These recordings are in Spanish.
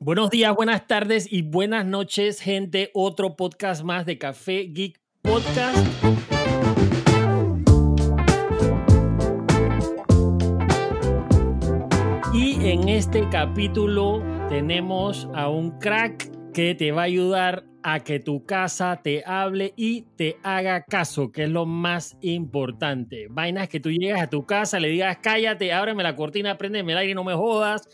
Buenos días, buenas tardes y buenas noches, gente. Otro podcast más de Café Geek Podcast. Y en este capítulo tenemos a un crack que te va a ayudar a que tu casa te hable y te haga caso, que es lo más importante. Vainas que tú llegas a tu casa, le digas, cállate, ábreme la cortina, préndeme el aire, no me jodas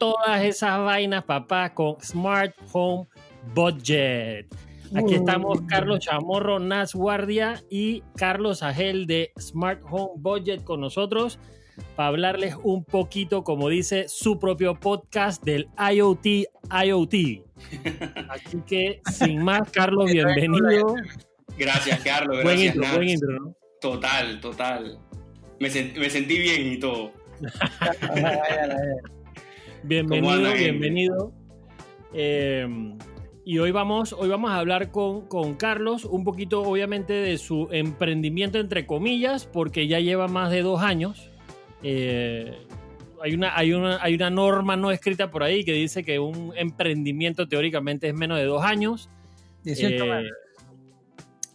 todas esas vainas, papá, con Smart Home Budget. Aquí estamos Carlos Chamorro, Nas Guardia y Carlos Agel de Smart Home Budget con nosotros para hablarles un poquito, como dice su propio podcast, del IoT IoT. Así que, sin más, Carlos, bienvenido. Gracias, Carlos. buen intro, buen intro, ¿no? Total, total. Me, sent- me sentí bien y todo. Bienvenido, bienvenido. Eh, y hoy vamos, hoy vamos a hablar con, con Carlos un poquito, obviamente, de su emprendimiento, entre comillas, porque ya lleva más de dos años. Eh, hay, una, hay, una, hay una norma no escrita por ahí que dice que un emprendimiento teóricamente es menos de dos años. 18 Eh, meses.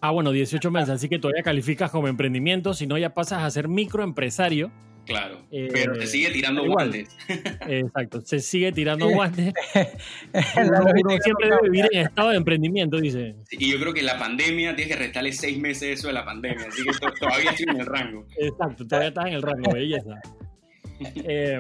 Ah, bueno, 18 meses, así que todavía calificas como emprendimiento, si no ya pasas a ser microempresario. Claro. Eh, pero te sigue tirando igual. guantes. Exacto, se sigue tirando guantes. Uno, siempre no debe vivir en estado de emprendimiento, dice. Y yo creo que la pandemia, tienes que restarle seis meses eso de la pandemia. Así que to- todavía estoy en el rango. Exacto, todavía estás en el rango, belleza. Eh,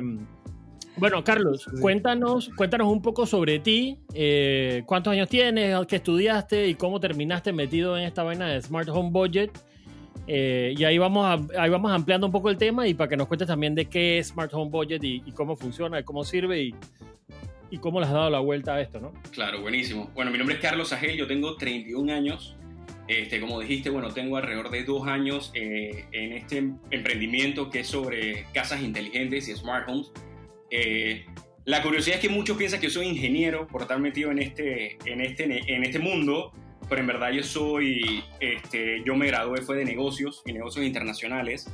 bueno, Carlos, cuéntanos, cuéntanos un poco sobre ti. eh, ¿Cuántos años tienes? ¿Qué estudiaste? ¿Y cómo terminaste metido en esta vaina de Smart Home Budget? Eh, y ahí vamos, a- ahí vamos ampliando un poco el tema y para que nos cuentes también de qué es Smart Home Budget y, y cómo funciona, y cómo sirve y, y cómo le has dado la vuelta a esto, ¿no? Claro, buenísimo. Bueno, mi nombre es Carlos Agel, yo tengo 31 años. Este, como dijiste, bueno, tengo alrededor de dos años eh, en este emprendimiento que es sobre casas inteligentes y smart homes. Eh, la curiosidad es que muchos piensan que yo soy ingeniero por estar metido en este, en este, en este mundo, pero en verdad yo soy, este, yo me gradué fue de negocios y negocios internacionales.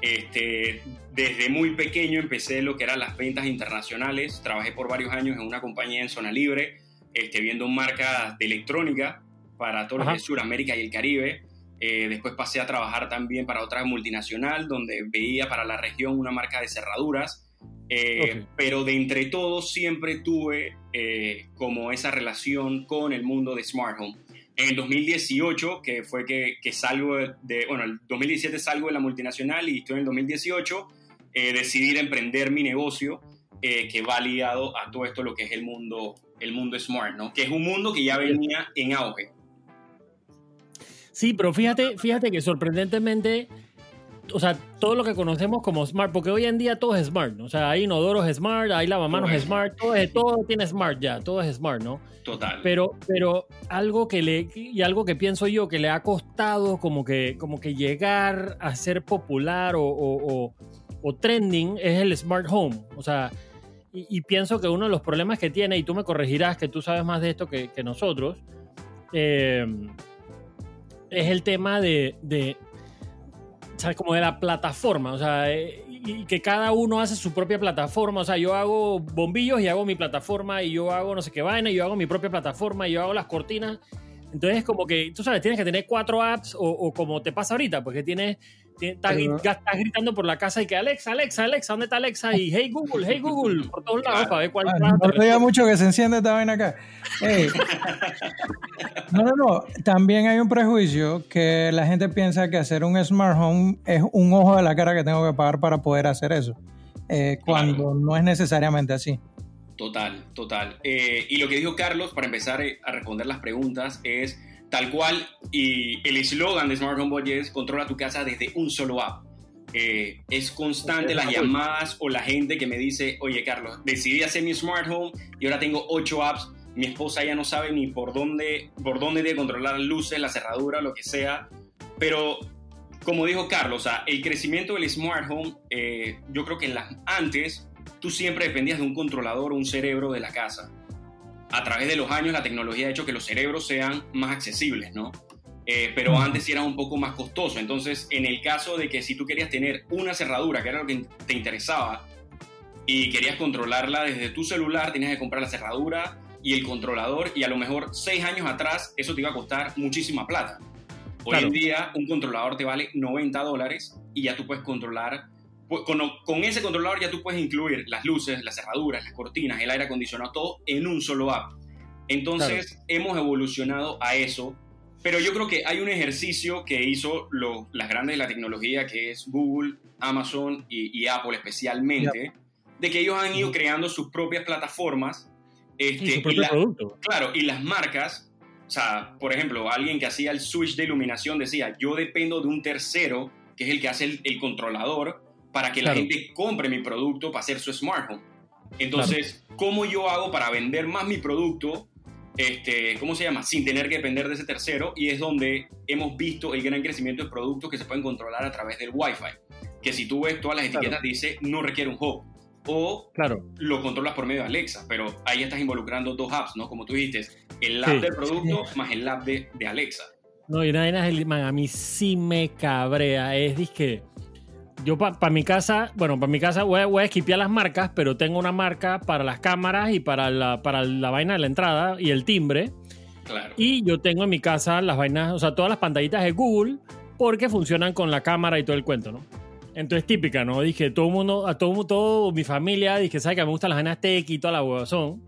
Este, desde muy pequeño empecé lo que eran las ventas internacionales. Trabajé por varios años en una compañía en zona libre, este, viendo marcas de electrónica para todo lo Sudamérica y el Caribe. Eh, después pasé a trabajar también para otra multinacional, donde veía para la región una marca de cerraduras. Eh, Ok. Pero de entre todos siempre tuve eh, como esa relación con el mundo de Smart Home. En el 2018, que fue que, que salgo de, bueno, el 2017 salgo de la multinacional y estoy en el 2018, eh, decidí emprender mi negocio eh, que va ligado a todo esto lo que es el mundo, el mundo smart, ¿no? Que es un mundo que ya venía en auge. Sí, pero fíjate, fíjate que sorprendentemente, o sea, todo lo que conocemos como smart, porque hoy en día todo es smart, ¿no? o sea, hay inodoros smart, hay lavamanos Todo es smart, todo, es- todo tiene smart ya, todo es smart, ¿no? Total. Pero, pero algo que le, y algo que pienso yo que le ha costado como que, como que llegar a ser popular o, o- o- o trending es el smart home, o sea, y, y pienso que uno de los problemas que tiene, y tú me corregirás que tú sabes más de esto que, que nosotros, eh, es el tema de, de ¿sabes? Como de la plataforma, o sea, eh, y, que cada uno hace su propia plataforma, o sea, yo hago bombillos y hago mi plataforma, y yo hago no sé qué vaina, y yo hago mi propia plataforma, y yo hago las cortinas. Entonces, como que, tú sabes, tienes que tener cuatro apps, o, o como te pasa ahorita, porque tienes- estás, gritando por la casa y que Alexa, Alexa, Alexa, ¿dónde está Alexa? Y hey Google, hey Google, por todos lados Claro. para ver cuál Ah, no te diga mucho que se enciende esta vaina acá. No, no, no. También hay un prejuicio que la gente piensa que hacer un smart home es un ojo de la cara que tengo que pagar para poder hacer eso. Eh, cuando no es necesariamente así. Total, total. Eh, y lo que dijo Carlos, para empezar eh, a responder las preguntas, es tal cual, y el eslogan de Smart Home Budget es controla tu casa desde un solo app. Eh, es constante las llamadas o la gente que me dice, oye Carlos, decidí hacer mi Smart Home y ahora tengo ocho apps, mi esposa ya no sabe ni por dónde, por dónde debe controlar las luces, la cerradura, lo que sea, pero como dijo Carlos, o sea, el crecimiento del Smart Home, eh, yo creo que en las, antes tú siempre dependías de un controlador o un cerebro de la casa. A través de los años la tecnología ha hecho que los cerebros sean más accesibles, ¿no? Eh, pero antes sí era un poco más costoso. Entonces, en el caso de que si tú querías tener una cerradura, que era lo que te interesaba, y querías controlarla desde tu celular, tenías que comprar la cerradura y el controlador y a lo mejor seis años atrás eso te iba a costar muchísima plata. Hoy en día un controlador te vale 90 dólares y ya tú puedes controlar, con, con, ese controlador ya tú puedes incluir las luces, las cerraduras, las cortinas, el aire acondicionado, todo en un solo app. Entonces hemos evolucionado a eso, pero yo creo que hay un ejercicio que hizo las grandes de la tecnología, que es Google, Amazon y, Apple especialmente, de que ellos han ido creando sus propias plataformas. Este, y, producto. Claro, y las marcas, o sea, por ejemplo, alguien que hacía el switch de iluminación decía, yo dependo de un tercero, que es el que hace el, controlador, para que la gente compre mi producto para hacer su smart home. Entonces, ¿cómo yo hago para vender más mi producto? Este, ¿Cómo se llama? Sin tener que depender de ese tercero. Y es donde hemos visto el gran crecimiento de productos que se pueden controlar a través del Wi-Fi. Que si tú ves todas las etiquetas, dice no requiere un hub o claro. lo controlas por medio de Alexa, pero ahí estás involucrando dos apps, ¿no? Como tú dijiste, el app del producto más el app de, de Alexa. No, y nada, man, a mí sí me cabrea. Es que yo para mi casa, bueno, para mi casa voy, voy a esquipear las marcas, pero tengo una marca para las cámaras y para la, para la vaina de la entrada y el timbre. Claro. Y yo tengo en mi casa las vainas, o sea, todas las pantallitas de Google porque funcionan con la cámara y todo el cuento, ¿no? Entonces, típica, ¿no? Dije, todo el mundo, a todo, todo mi familia, dije, ¿sabes que me gustan las ganas tech y toda la huevazón?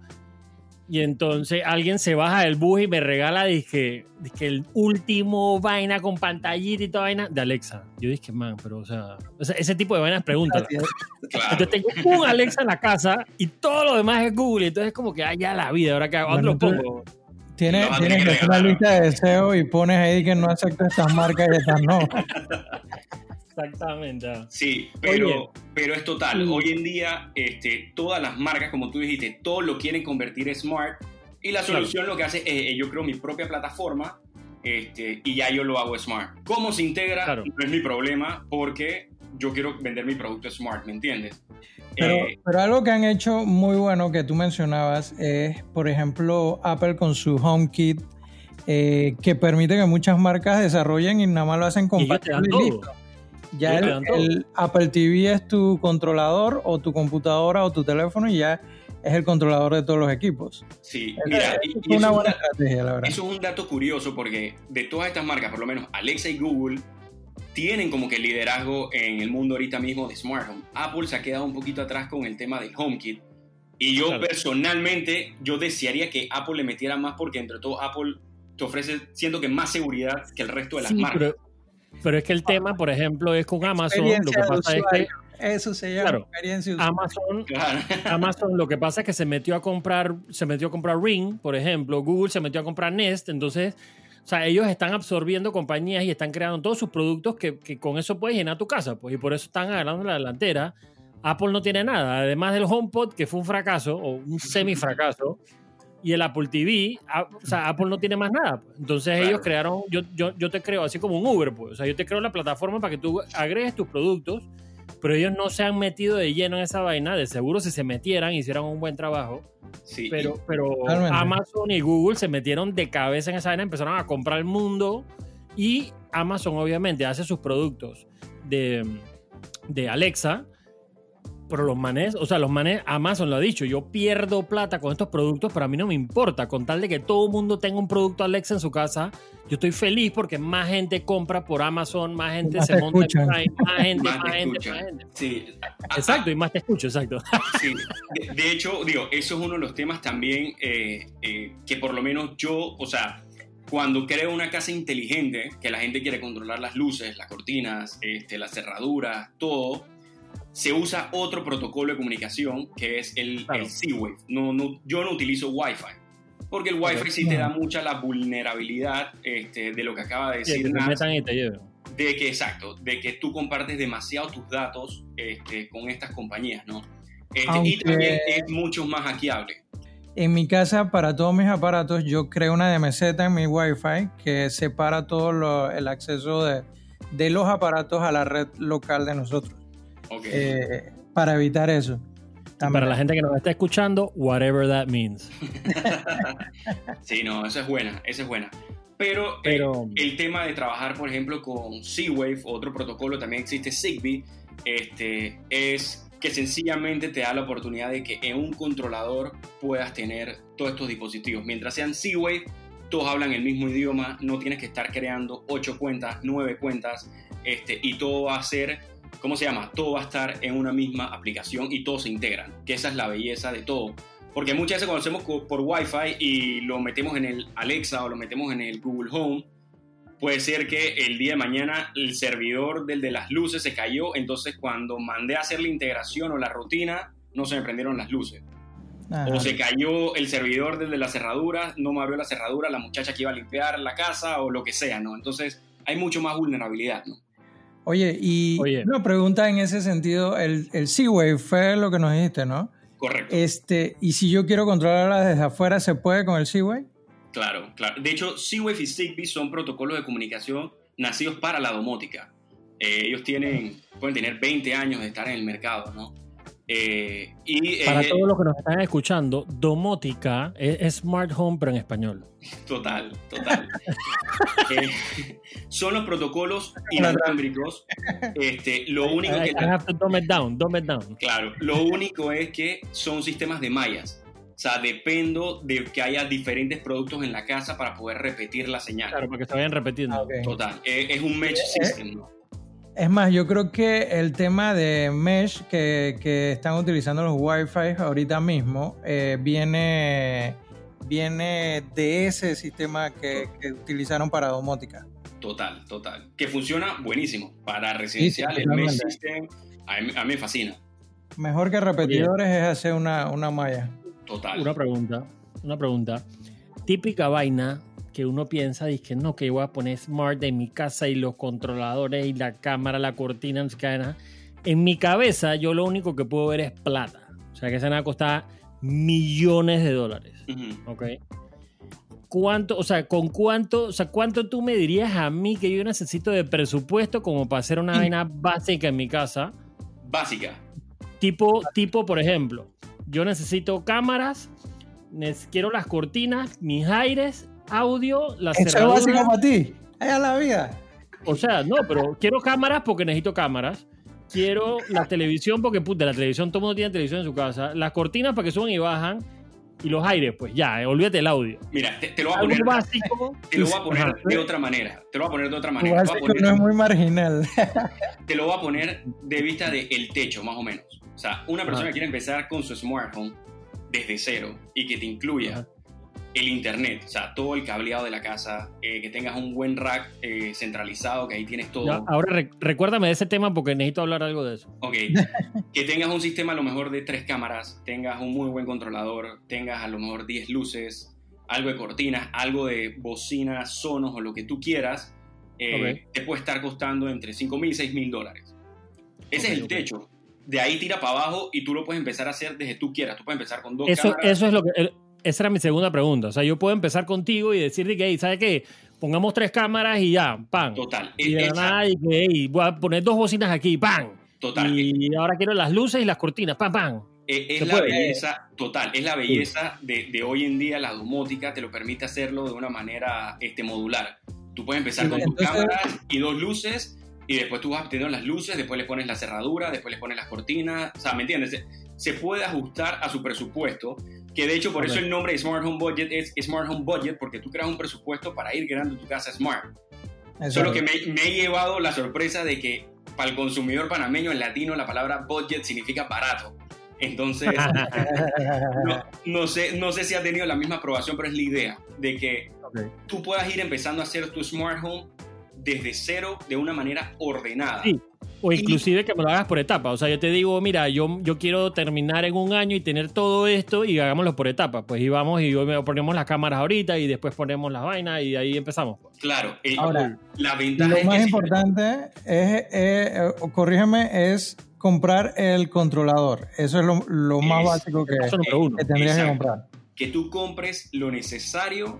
Y entonces alguien se baja del bus y me regala, dije, dije, el último vaina con pantallita y toda vaina de Alexa. Yo dije, man, pero o sea, ese tipo de vainas preguntas. Entonces tengo un Alexa en la casa y todo lo demás es Google. Entonces, como que, ay, ya la vida, ahora que hago, lo pongo? Tienes, tienes una lista de deseos y pones ahí que no acepto estas marcas y estas no. Exactamente. Sí, pero, pero es total. Hoy en día, este, todas las marcas, como tú dijiste, todo lo quieren convertir en smart. Y la solución lo que hace es, eh, yo creo mi propia plataforma este, y ya yo lo hago smart. ¿Cómo se integra? No es mi problema porque yo quiero vender mi producto smart, ¿me entiendes? Pero, eh, pero, algo que han hecho muy bueno que tú mencionabas es, por ejemplo, Apple con su HomeKit, eh, que permite que muchas marcas desarrollen y nada más lo hacen compatible y listo. Ya el, Apple TV es tu controlador o tu computadora o tu teléfono y ya es el controlador de todos los equipos. Sí, mira, y, es una buena estrategia, la verdad. Eso es un dato curioso porque de todas estas marcas, por lo menos Alexa y Google, tienen como que liderazgo en el mundo ahorita mismo de smart home. Apple se ha quedado un poquito atrás con el tema del HomeKit. Y yo personalmente, yo desearía que Apple le metiera más porque entre todo Apple te ofrece, siento que más seguridad que el resto de las marcas. Pero es que el tema, por ejemplo, es con Amazon. Lo que pasa es que. Eso se llama experiencia Amazon, Amazon lo que pasa es que se metió a comprar, se metió a comprar Ring, por ejemplo, Google se metió a comprar Nest, entonces, o sea, ellos están absorbiendo compañías y están creando todos sus productos que, que con eso puedes llenar tu casa, pues, y por eso están agarrando la delantera. Apple no tiene nada, además del HomePod, que fue un fracaso, o un semi-fracaso, y el Apple TV, o sea, Apple no tiene más nada. Pues. Entonces ellos crearon, yo, yo, yo te creo así como un Uber, pues. O sea, yo te creo la plataforma para que tú agregues tus productos, pero ellos no se han metido de lleno en esa vaina. De seguro si se metieran, hicieran un buen trabajo. Sí. Pero, pero Amazon y Google se metieron de cabeza en esa vaina, empezaron a comprar el mundo y Amazon obviamente hace sus productos de, de Alexa pero los manes, o sea, los manes, Amazon lo ha dicho, yo pierdo plata con estos productos, pero a mí no me importa. Con tal de que todo el mundo tenga un producto Alexa en su casa, yo estoy feliz porque más gente compra por Amazon, más gente se monta en Prime, más gente, más, gente, más gente. Sí. Exacto, y más te escucho, exacto. Sí. De, hecho, digo, eso es uno de los temas también eh, eh, que por lo menos yo, o sea, cuando creo una casa inteligente, que la gente quiere controlar las luces, las cortinas, este, las cerraduras, todo se usa otro protocolo de comunicación que es el, Z-Wave. No, no, yo no utilizo Wi-Fi. Porque el Wi-Fi sí te da mucha la vulnerabilidad este, de lo que acaba de decir. de que, exacto, de que tú compartes demasiado tus datos este, con estas compañías, ¿no? Este, y también es mucho más hackeable. En mi casa, para todos mis aparatos, yo creo una DMZ en mi Wi-Fi que separa todo el acceso de, de los aparatos a la red local de nosotros. Eh, para evitar eso. Para la gente que nos está escuchando, whatever that means. sí, no, esa es buena, esa es buena. Pero, eh, Pero el tema de trabajar, por ejemplo, con Z-Wave, otro protocolo, también existe Zigbee, este, es que sencillamente te da la oportunidad de que en un controlador puedas tener todos estos dispositivos. Mientras sean Z-Wave, todos hablan el mismo idioma, no tienes que estar creando ocho cuentas, nueve cuentas, este, y todo va a ser, ¿cómo se llama? Todo va a estar en una misma aplicación y todos se integran, que esa es la belleza de todo. Porque muchas veces conocemos por Wi-Fi y lo metemos en el Alexa o lo metemos en el Google Home, puede ser que el día de mañana el servidor del de las luces se cayó, entonces cuando mandé a hacer la integración o la rutina, no se me prendieron las luces. O se cayó el servidor del de la cerradura, no me abrió la cerradura, la muchacha que iba a limpiar la casa o lo que sea, ¿no? Entonces hay mucho más vulnerabilidad, ¿no? Oye, y una pregunta en ese sentido, el, el Z-Wave fue lo que nos dijiste, ¿no? Correcto. Este, y si yo quiero controlarla desde afuera, ¿se puede con el Z-Wave? Claro, claro. De hecho, Z-Wave y Zigbee son protocolos de comunicación nacidos para la domótica. Eh, ellos tienen, pueden tener 20 años de estar en el mercado, ¿no? Eh, y, Para todos los que nos están escuchando, domótica es, smart home, pero en español. Total, total. Eh, son los protocolos inalámbricos. Este, lo único que. down, down. Claro, lo único es que son sistemas de mallas. O sea, dependo de que haya diferentes productos en la casa para poder repetir la señal. Claro, porque se vayan repitiendo. Ah, Total. Es, un mesh system, ¿no? Es más, yo creo que el tema de mesh que, que están utilizando los Wi-Fi ahorita mismo eh, viene, viene de ese sistema que, que, utilizaron para domótica. Total, total. Que funciona buenísimo. Para residencial, el mesh system a mí, me fascina. Mejor que repetidores es hacer una, una malla. Total. Una pregunta, una pregunta. Típica vaina que uno piensa, dice no, que voy a poner smart en mi casa y los controladores y la cámara, la cortina, en mi cabeza yo lo único que puedo ver es plata. O sea que se van a costar millones de dólares. ¿Ok? ¿Cuánto, o sea, con cuánto, o sea, cuánto tú me dirías a mí que yo necesito de presupuesto como para hacer una vaina básica en mi casa? Básica. Tipo, tipo, por ejemplo, yo necesito cámaras, quiero las cortinas, mis aires audio, la Eso es básico para ti. Allá la vida. O sea, no, pero quiero cámaras porque necesito cámaras. Quiero la televisión porque, puta, la televisión, todo el mundo tiene televisión en su casa. Las cortinas para que suban y bajan. Y los aires, pues ya, eh, olvídate el audio. Mira, te, lo voy a poner, básico, te lo voy a poner de otra manera. Te lo voy a poner de otra manera. no es muy marginal. te lo voy a poner de vista del el techo, más o menos. O sea, una persona que quiere empezar con su smartphone desde cero y que te incluya el internet, o sea, todo el cableado de la casa, eh, que tengas un buen rack eh, centralizado, que ahí tienes todo. ahora recuérdame de ese tema porque necesito hablar algo de eso. Ok, que tengas un sistema a lo mejor de tres cámaras, tengas un muy buen controlador, tengas a lo mejor 10 luces, algo de cortinas, algo de bocinas, sonos o lo que tú quieras, eh, te puede estar costando entre 5 mil y 6 mil dólares. Ese es el techo. De ahí tira para abajo y tú lo puedes empezar a hacer desde tú quieras. Tú puedes empezar con dos eso, cámaras. Eso es lo que esa era mi segunda pregunta. O sea, yo puedo empezar contigo y decirte que, ¿sabes qué? Pongamos tres cámaras y ya, ¡pam! Total. Y de nada, y que voy a poner dos bocinas aquí, ¡pam! Total. Y ahora quiero las luces y las cortinas, ¡pam, pam! Eh, es, la belleza, total, es la belleza de, de, hoy en día, la domótica te lo permite hacerlo de una manera este, modular. Tú puedes empezar con tus cámaras y dos luces y después tú vas teniendo las luces, después le pones la cerradura, después le pones las cortinas, o sea, ¿me entiendes? Se, puede ajustar a su presupuesto, que de hecho por eso el nombre de Smart Home Budget es Smart Home Budget, porque tú creas un presupuesto para ir creando tu casa smart. Solo que me, he llevado la sorpresa de que para el consumidor panameño, en latino, la palabra budget significa barato. Entonces, no, sé, no sé si ha tenido la misma aprobación, pero es la idea de que tú puedas ir empezando a hacer tu smart home desde cero de una manera ordenada. Sí. O inclusive que me lo hagas por etapas. O sea, yo te digo, mira, yo, yo quiero terminar en un año y tener todo esto y hagámoslo por etapas. Pues íbamos y ponemos las cámaras ahorita y después ponemos las vainas y ahí empezamos. Claro. Eh, Ahora, la ventaja lo más importante es, eh, corrígeme, es comprar el controlador. Eso es lo, más básico que, que tendrías que comprar. Que tú compres lo necesario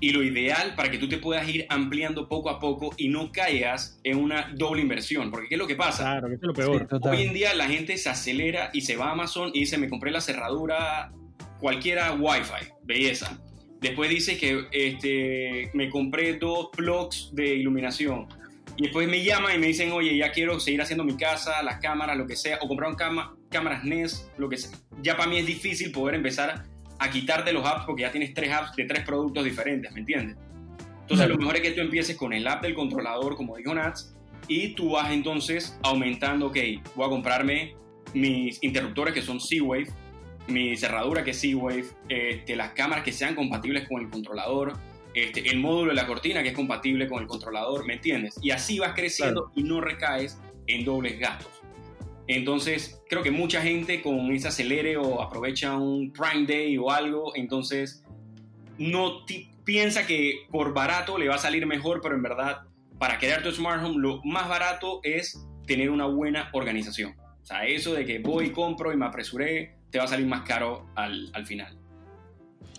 y lo ideal para que tú te puedas ir ampliando poco a poco y no caigas en una doble inversión. Porque ¿qué es lo que pasa? Claro, que es lo peor. Hoy en día la gente se acelera y se va a Amazon y dice, me compré la cerradura cualquiera Wi-Fi, belleza. Después dice que este, me compré dos plugs de iluminación. Y después me llaman y me dicen, oye, ya quiero seguir haciendo mi casa, las cámaras, lo que sea, o comprar un cama, cámaras Nest, lo que sea, ya para mí es difícil poder empezar a quitarte los apps porque ya tienes tres apps de tres productos diferentes, ¿me entiendes? Entonces, lo mejor es que tú empieces con el app del controlador, como dijo Nats, y tú vas entonces aumentando, ok, voy a comprarme mis interruptores que son C-Wave, mi cerradura que es C-Wave, este, las cámaras que sean compatibles con el controlador, este, el módulo de la cortina que es compatible con el controlador, ¿me entiendes? Y así vas creciendo y no recaes en dobles gastos. Entonces, creo que mucha gente con ese acelere o aprovecha un Prime Day o algo, entonces no piensa que por barato le va a salir mejor, pero en verdad, para crear tu smart home, lo más barato es tener una buena organización. O sea, eso de que voy, compro y me apresuré, te va a salir más caro al, al final.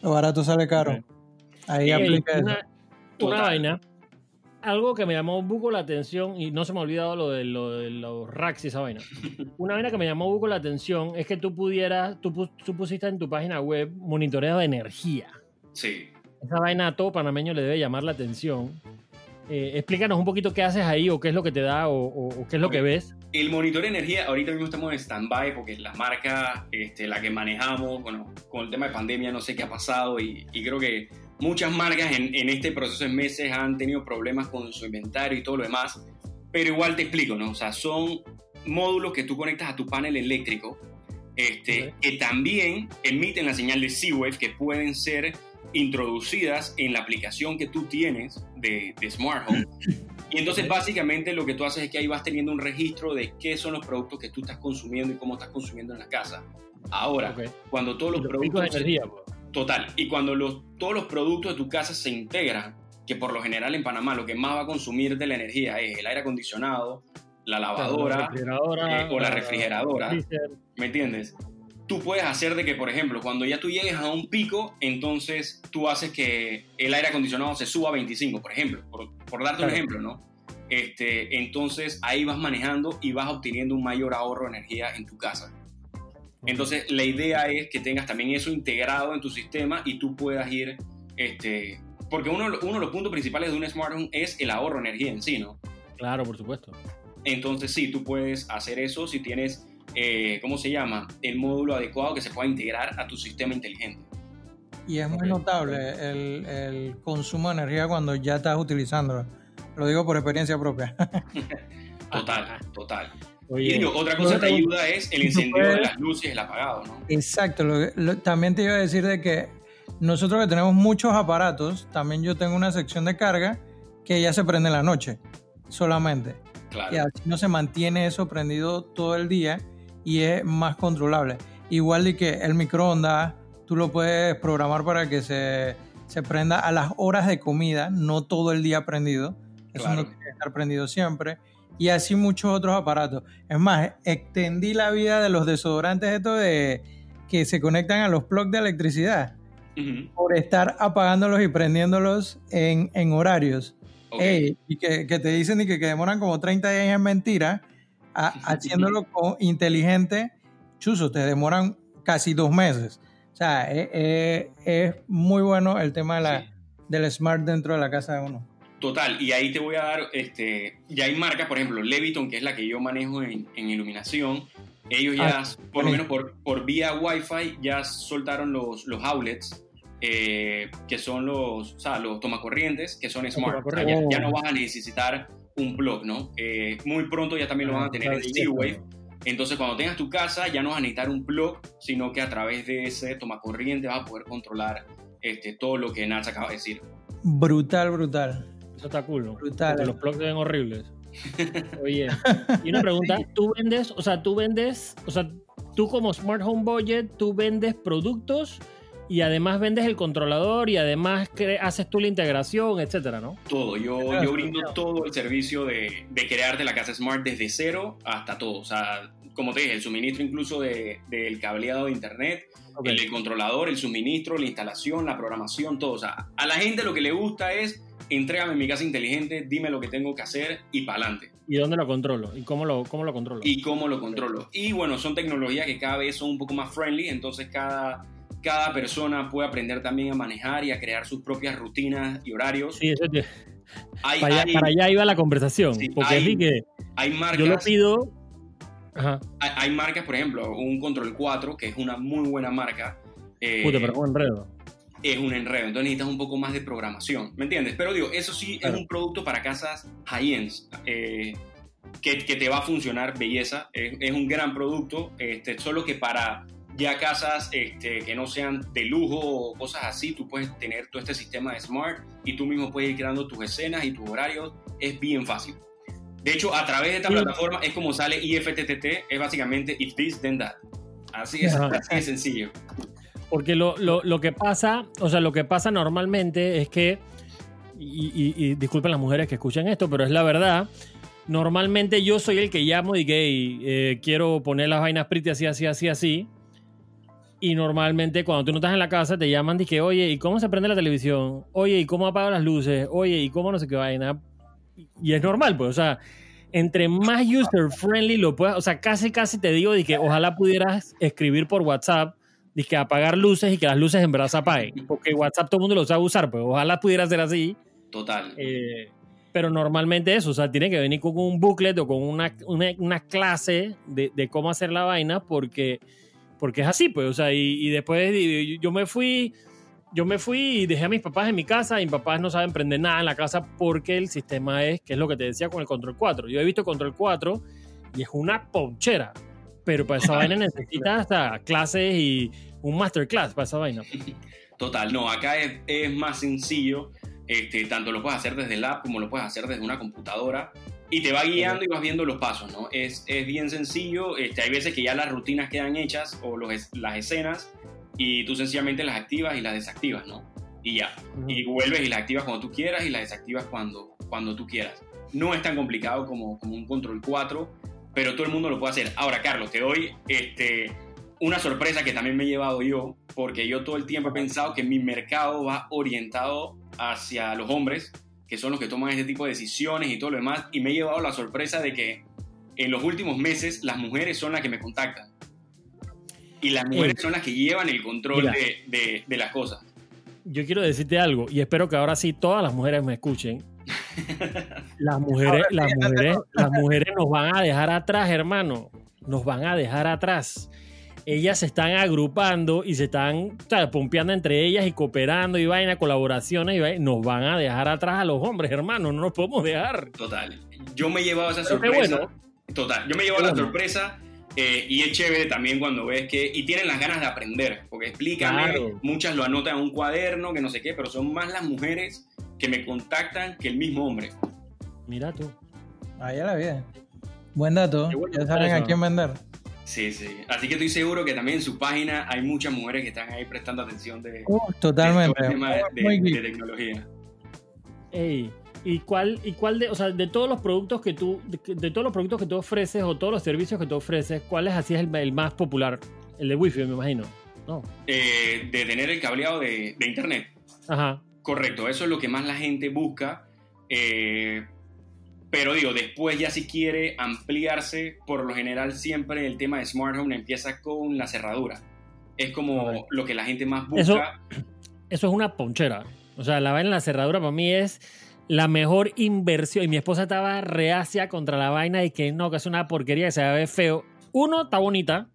Lo barato sale caro. Ahí aplica una, una vaina algo que me llamó un poco la atención, y no se me ha olvidado lo de, lo de los racks y esa vaina. Una vaina que me llamó un poco la atención es que tú pudieras, tú, tú pusiste en tu página web monitoreo de energía. Sí. Esa vaina a todo panameño le debe llamar la atención. Eh, explícanos un poquito qué haces ahí o qué es lo que te da o, qué es lo que ves. El monitor de energía, ahorita mismo estamos en stand-by porque la marca, este, la que manejamos, bueno, con el tema de pandemia no sé qué ha pasado y, y creo que muchas marcas en, en, este proceso de meses han tenido problemas con su inventario y todo lo demás, pero igual te explico, ¿no? O sea, son módulos que tú conectas a tu panel eléctrico este, que también emiten la señal de C-Wave que pueden ser introducidas en la aplicación que tú tienes de, de Smart Home. Y entonces básicamente lo que tú haces es que ahí vas teniendo un registro de qué son los productos que tú estás consumiendo y cómo estás consumiendo en la casa. Ahora, cuando todos los productos... De energía, pues. Total. Y cuando los, todos los productos de tu casa se integran, que por lo general en Panamá lo que más va a consumir de la energía es el aire acondicionado, la lavadora eh, o la refrigeradora, ¿me entiendes? Tú puedes hacer de que, por ejemplo, cuando ya tú llegues a un pico, entonces tú haces que el aire acondicionado se suba a 25, por ejemplo, por, darte un ejemplo, ¿no? Este, entonces ahí vas manejando y vas obteniendo un mayor ahorro de energía en tu casa. Entonces, la idea es que tengas también eso integrado en tu sistema y tú puedas ir, este, porque uno, uno de los puntos principales de un smart home es el ahorro de energía en sí, ¿no? Claro, por supuesto. Entonces, sí, tú puedes hacer eso si tienes, eh, ¿cómo se llama? El módulo adecuado que se pueda integrar a tu sistema inteligente. Y es muy notable el, el, consumo de energía cuando ya estás utilizándolo. Lo digo por experiencia propia. total, total y otra cosa que te ayuda es el encendido de las luces el apagado, ¿no? Exacto. también te iba a decir de que nosotros que tenemos muchos aparatos, también yo tengo una sección de carga que ya se prende en la noche solamente. Claro. Y así no se mantiene eso prendido todo el día y es más controlable. Igual de que el microondas, tú lo puedes programar para que se, se prenda a las horas de comida, no todo el día prendido. Eso no tiene que estar prendido siempre y así muchos otros aparatos. Es más, extendí la vida de los desodorantes estos de que se conectan a los plugs de electricidad por estar apagándolos y prendiéndolos en, en horarios. y que, que, te dicen y que, que, demoran como 30 días en mentira, haciéndolo con, inteligente, chuzo, te demoran casi dos meses. O sea, es, es, es muy bueno el tema de la, del smart dentro de la casa de uno. Total, y ahí te voy a dar, este, ya hay marcas, por ejemplo, Leviton, que es la que yo manejo en, iluminación, ellos ya, ah, por lo menos por, por vía Wi-Fi, ya soltaron los, los outlets, eh, que son los, o sea, los tomacorrientes, que son smart. ya, no vas a necesitar un plug, ¿no? Eh, muy pronto ya también lo van a tener en Z-Wave. Entonces, cuando tengas tu casa, ya no vas a necesitar un plug, sino que a través de ese tomacorriente vas a poder controlar este, todo lo que Nats acaba de decir. Brutal, brutal. Eso está cool, ¿no? Brutal. los plugs se ven horribles. Oye, y una pregunta, ¿tú vendes, o sea, tú vendes, o sea, tú como Smart Home Budget, tú vendes productos y además vendes el controlador y además haces tú la integración, etcétera, ¿no? Todo, yo, yo brindo todo el servicio de, de crearte la casa Smart desde cero hasta todo, o sea, como te dije, el suministro incluso del de, cableado de internet, el, controlador, el suministro, la instalación, la programación, todo, o sea, a la gente lo que le gusta es entrégame mi casa inteligente, dime lo que tengo que hacer y para adelante. ¿Y dónde lo controlo? ¿Y cómo lo, cómo lo controlo? Y cómo lo controlo. Y bueno, son tecnologías que cada vez son un poco más friendly, entonces cada, cada persona puede aprender también a manejar y a crear sus propias rutinas y horarios. Sí, eso es para, allá, iba la conversación. porque hay, que hay marcas, yo lo pido. Hay, marcas, por ejemplo, un Control 4, que es una muy buena marca. Eh, Puta, pero un enredo. Es un enredo, entonces necesitas un poco más de programación, ¿me entiendes? Pero digo, eso sí es un producto para casas high-ends. Eh, que, que, te va a funcionar belleza, es, es un gran producto, este, solo que para ya casas este, que no sean de lujo o cosas así, tú puedes tener todo este sistema de Smart y tú mismo puedes ir creando tus escenas y tus horarios. Es bien fácil. De hecho, a través de esta plataforma es como sale IFTTT, es básicamente if this, then that. Así es, así de sencillo. Porque lo, lo, lo, que pasa, o sea, lo que pasa normalmente es que, y, disculpen las mujeres que escuchan esto, pero es la verdad, normalmente yo soy el que llamo y que eh, quiero poner las vainas pretty así, así, así, así, y normalmente cuando tú no estás en la casa te llaman y que, oye, ¿y cómo se prende la televisión? Oye, ¿y cómo apago las luces? Oye, ¿y cómo no sé qué vaina? Y es normal, pues, o sea, entre más user friendly lo puedas, o sea, casi casi te digo de que ojalá pudieras escribir por WhatsApp que apagar luces y que las luces en verdad se apaguen, porque WhatsApp todo el mundo lo sabe usar, pues ojalá pudiera ser así. Total. Eh, pero normalmente eso, o sea, tiene que venir con un booklet o con una, una, clase de, de cómo hacer la vaina, porque porque es así, pues, o sea, y, después yo me fui, yo me fui y dejé a mis papás en mi casa y mis papás no saben prender nada en la casa porque el sistema es, que es lo que te decía con el Control 4. Yo he visto Control 4 y es una ponchera, pero para esa vaina necesitas hasta clases y un masterclass para esa vaina. Total, no, acá es, es más sencillo, este, tanto lo puedes hacer desde el app como lo puedes hacer desde una computadora y te va guiando y vas viendo los pasos, ¿no? Es, es bien sencillo, este, hay veces que ya las rutinas quedan hechas o los, las escenas y tú sencillamente las activas y las desactivas, ¿no? Y ya, y vuelves y las activas cuando tú quieras y las desactivas cuando, cuando tú quieras. No es tan complicado como, como un Control 4, pero todo el mundo lo puede hacer. Ahora, Carlos, te doy este, una sorpresa que también me he llevado yo, porque yo todo el tiempo he pensado que mi mercado va orientado hacia los hombres, que son los que toman este tipo de decisiones y todo lo demás, y me he llevado la sorpresa de que en los últimos meses las mujeres son las que me contactan. Y las mujeres son las que llevan el control de, de, las cosas. Yo quiero decirte algo, y espero que ahora sí todas las mujeres me escuchen. Las mujeres, las mujeres, las mujeres nos van a dejar atrás, hermano. Nos van a dejar atrás ellas se están agrupando y se están pompeando entre ellas y cooperando y vaina, colaboraciones y vaina, nos van a dejar atrás a los hombres, hermano, no nos podemos dejar. Total. Yo me he llevado esa sorpresa. Total. Yo me he llevado la sorpresa eh, y es chévere también cuando ves que. Y tienen las ganas de aprender, porque explícame, muchas lo anotan en un cuaderno, que no sé qué, pero son más las mujeres que me contactan que el mismo hombre. Mira tú. Ahí la vida. Buen dato. Ya saben a quién vender. Sí, sí. Así que estoy seguro que también en su página hay muchas mujeres que están ahí prestando atención de, uh, totalmente. de, tecnología. ¿y cuál, y cuál de, o sea, de todos los productos que tú, de, todos los productos que tú ofreces o todos los servicios que tú ofreces, cuál es así el, el más popular? El de Wi-Fi, me imagino. No. Eh, de tener el cableado de, internet. Ajá. Correcto, eso es lo que más la gente busca. Eh, pero digo, después ya si quiere ampliarse, por lo general siempre el tema de Smart Home empieza con la cerradura. Es como lo que la gente más busca. Eso, eso es una ponchera. O sea, la vaina en la cerradura para mí es la mejor inversión. Y mi esposa estaba reacia contra la vaina y que no, que es una porquería, que se ve feo. Uno, está bonita.